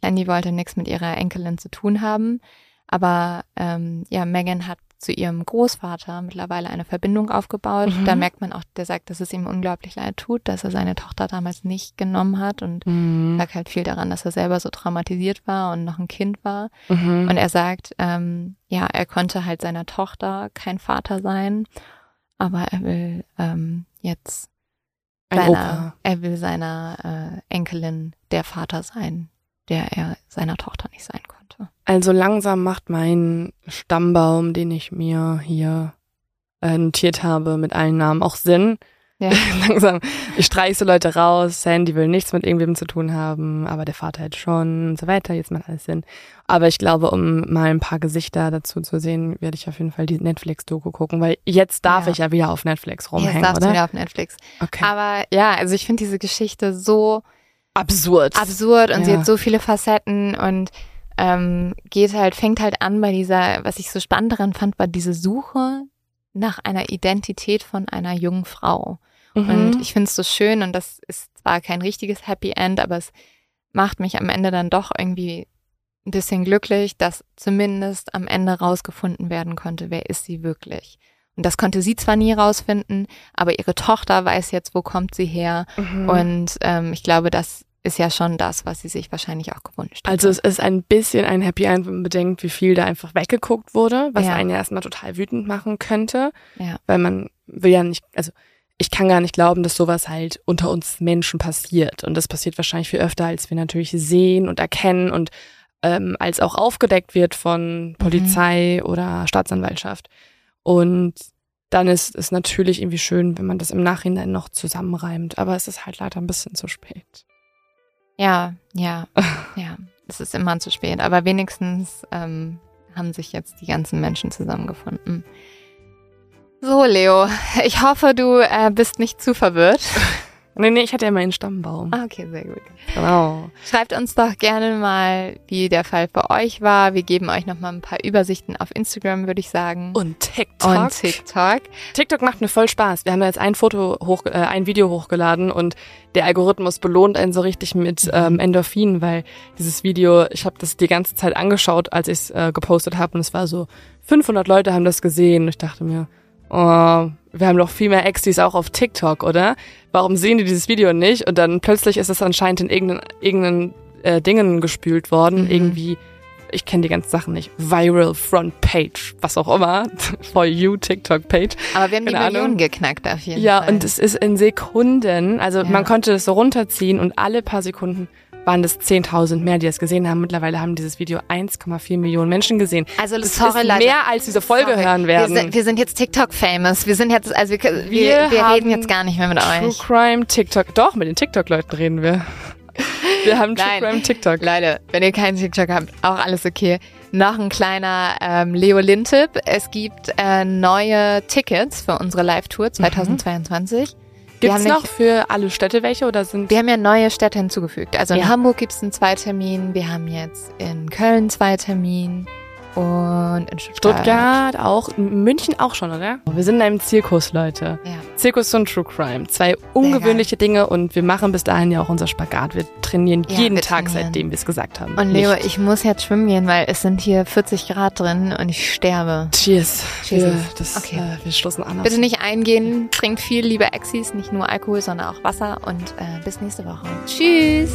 Candy wollte nichts mit ihrer Enkelin zu tun haben, aber ähm, ja, Megan hat zu ihrem Großvater mittlerweile eine Verbindung aufgebaut. Mhm. Da merkt man auch, der sagt, dass es ihm unglaublich leid tut, dass er seine Tochter damals nicht genommen hat und Mhm. lag halt viel daran, dass er selber so traumatisiert war und noch ein Kind war. Mhm. Und er sagt, ähm, ja, er konnte halt seiner Tochter kein Vater sein, aber er will ähm, jetzt Ein seiner, er will seiner äh, Enkelin der Vater sein, der er seiner Tochter nicht sein konnte. Also langsam macht mein Stammbaum, den ich mir hier äh, notiert habe, mit allen Namen auch Sinn. Ja. (laughs) langsam, ich streiche so Leute raus, Sandy will nichts mit irgendwem zu tun haben, aber der Vater halt schon und so weiter, jetzt macht alles Sinn. Aber ich glaube, um mal ein paar Gesichter dazu zu sehen, werde ich auf jeden Fall die Netflix-Doku gucken, weil jetzt darf Ja. ich ja wieder auf Netflix Jetzt rumhängen, darfst du oder? wieder auf Netflix. Okay. Aber ja, also ich finde diese Geschichte so Absurd. absurd und sie Ja. hat so viele Facetten und ähm, geht halt, fängt halt an bei dieser, was ich so spannend daran fand, war diese Suche nach einer Identität von einer jungen Frau. Mhm. Und ich finde es so schön und das ist zwar kein richtiges Happy End, aber es macht mich am Ende dann doch irgendwie ein bisschen glücklich, dass zumindest am Ende rausgefunden werden konnte, wer ist sie wirklich. Und das konnte sie zwar nie rausfinden, aber ihre Tochter weiß jetzt, wo kommt sie her. Mhm. Und ähm, ich glaube, das ist ja schon das, was sie sich wahrscheinlich auch gewünscht hat. Also es ist ein bisschen ein Happy End, wenn man bedenkt, wie viel da einfach weggeguckt wurde, was Ja. einen ja erstmal total wütend machen könnte, ja. weil man will ja nicht, also ich kann gar nicht glauben, dass sowas halt unter uns Menschen passiert. Und das passiert wahrscheinlich viel öfter, als wir natürlich sehen und erkennen und ähm, als auch aufgedeckt wird von Polizei oder Staatsanwaltschaft. Und dann ist es natürlich irgendwie schön, wenn man das im Nachhinein noch zusammenreimt. Aber es ist halt leider ein bisschen zu spät. Ja, ja, ja. Es ist immer zu spät, aber wenigstens ähm, haben sich jetzt die ganzen Menschen zusammengefunden. So, Leo, ich hoffe, du äh, bist nicht zu verwirrt. (laughs) Nee, nee, ich hatte ja meinen Stammbaum. Ah, okay, sehr gut. Genau. Schreibt uns doch gerne mal, wie der Fall für euch war. Wir geben euch noch mal ein paar Übersichten auf Instagram, würde ich sagen. Und TikTok. Und TikTok. TikTok macht mir voll Spaß. Wir haben da jetzt ein Foto hoch, äh, ein Video hochgeladen und der Algorithmus belohnt einen so richtig mit ähm, Endorphinen, weil dieses Video, ich habe das die ganze Zeit angeschaut, als ich es äh, gepostet habe und es war so 500 Leute haben das gesehen und ich dachte mir, oh, wir haben doch viel mehr Exis auch auf TikTok, oder? Warum sehen die dieses Video nicht? Und dann plötzlich ist es anscheinend in irgendeinen, irgendeinen äh, Dingen gespült worden, Mhm. irgendwie ich kenne die ganzen Sachen nicht. Viral Front Page, was auch immer. (laughs) For you TikTok Page. Aber wir haben die Keine Ahnung. Millionen geknackt auf jeden Ja, Fall. und es ist in Sekunden, also Ja. man konnte es so runterziehen und alle paar Sekunden waren das 10.000 mehr, die es gesehen haben. Mittlerweile haben dieses Video 1,4 Millionen Menschen gesehen. also, Das sorry, ist Leute. mehr, als diese Folge Sorry. hören werden. Wir sind, wir sind jetzt TikTok-famous. Wir sind jetzt, also wir, wir, Wir wir, reden jetzt gar nicht mehr mit True euch. Crime TikTok. Doch, mit den TikTok-Leuten reden wir. Wir haben True. Crime TikTok. Leute, wenn ihr keinen TikTok habt, auch alles okay. Noch ein kleiner ähm, Leo Lin-Tipp. Es gibt äh, neue Tickets für unsere Live-Tour 2022. Gibt es noch für alle Städte welche oder sind Wir haben ja neue Städte hinzugefügt. Also in Ja. Hamburg gibt es einen Zweitermin, wir haben jetzt in Köln zwei Termin und in Stuttgart. Stuttgart auch, München auch schon, oder? Wir sind in einem Zirkus, Leute. Ja. Zirkus und True Crime. Zwei ungewöhnliche Dinge und wir machen bis dahin ja auch unser Spagat. Wir trainieren Ja, jeden wir Tag, trainieren. seitdem wir es gesagt haben. Und Leo, Nicht. ich muss jetzt schwimmen gehen, weil es sind hier 40 Grad drin und ich sterbe. Cheers. Cheers. Wir, das, Okay. äh, wir stoßen an. Bitte nicht eingehen, trinkt viel, liebe Exis, nicht nur Alkohol, sondern auch Wasser und äh, bis nächste Woche. Tschüss!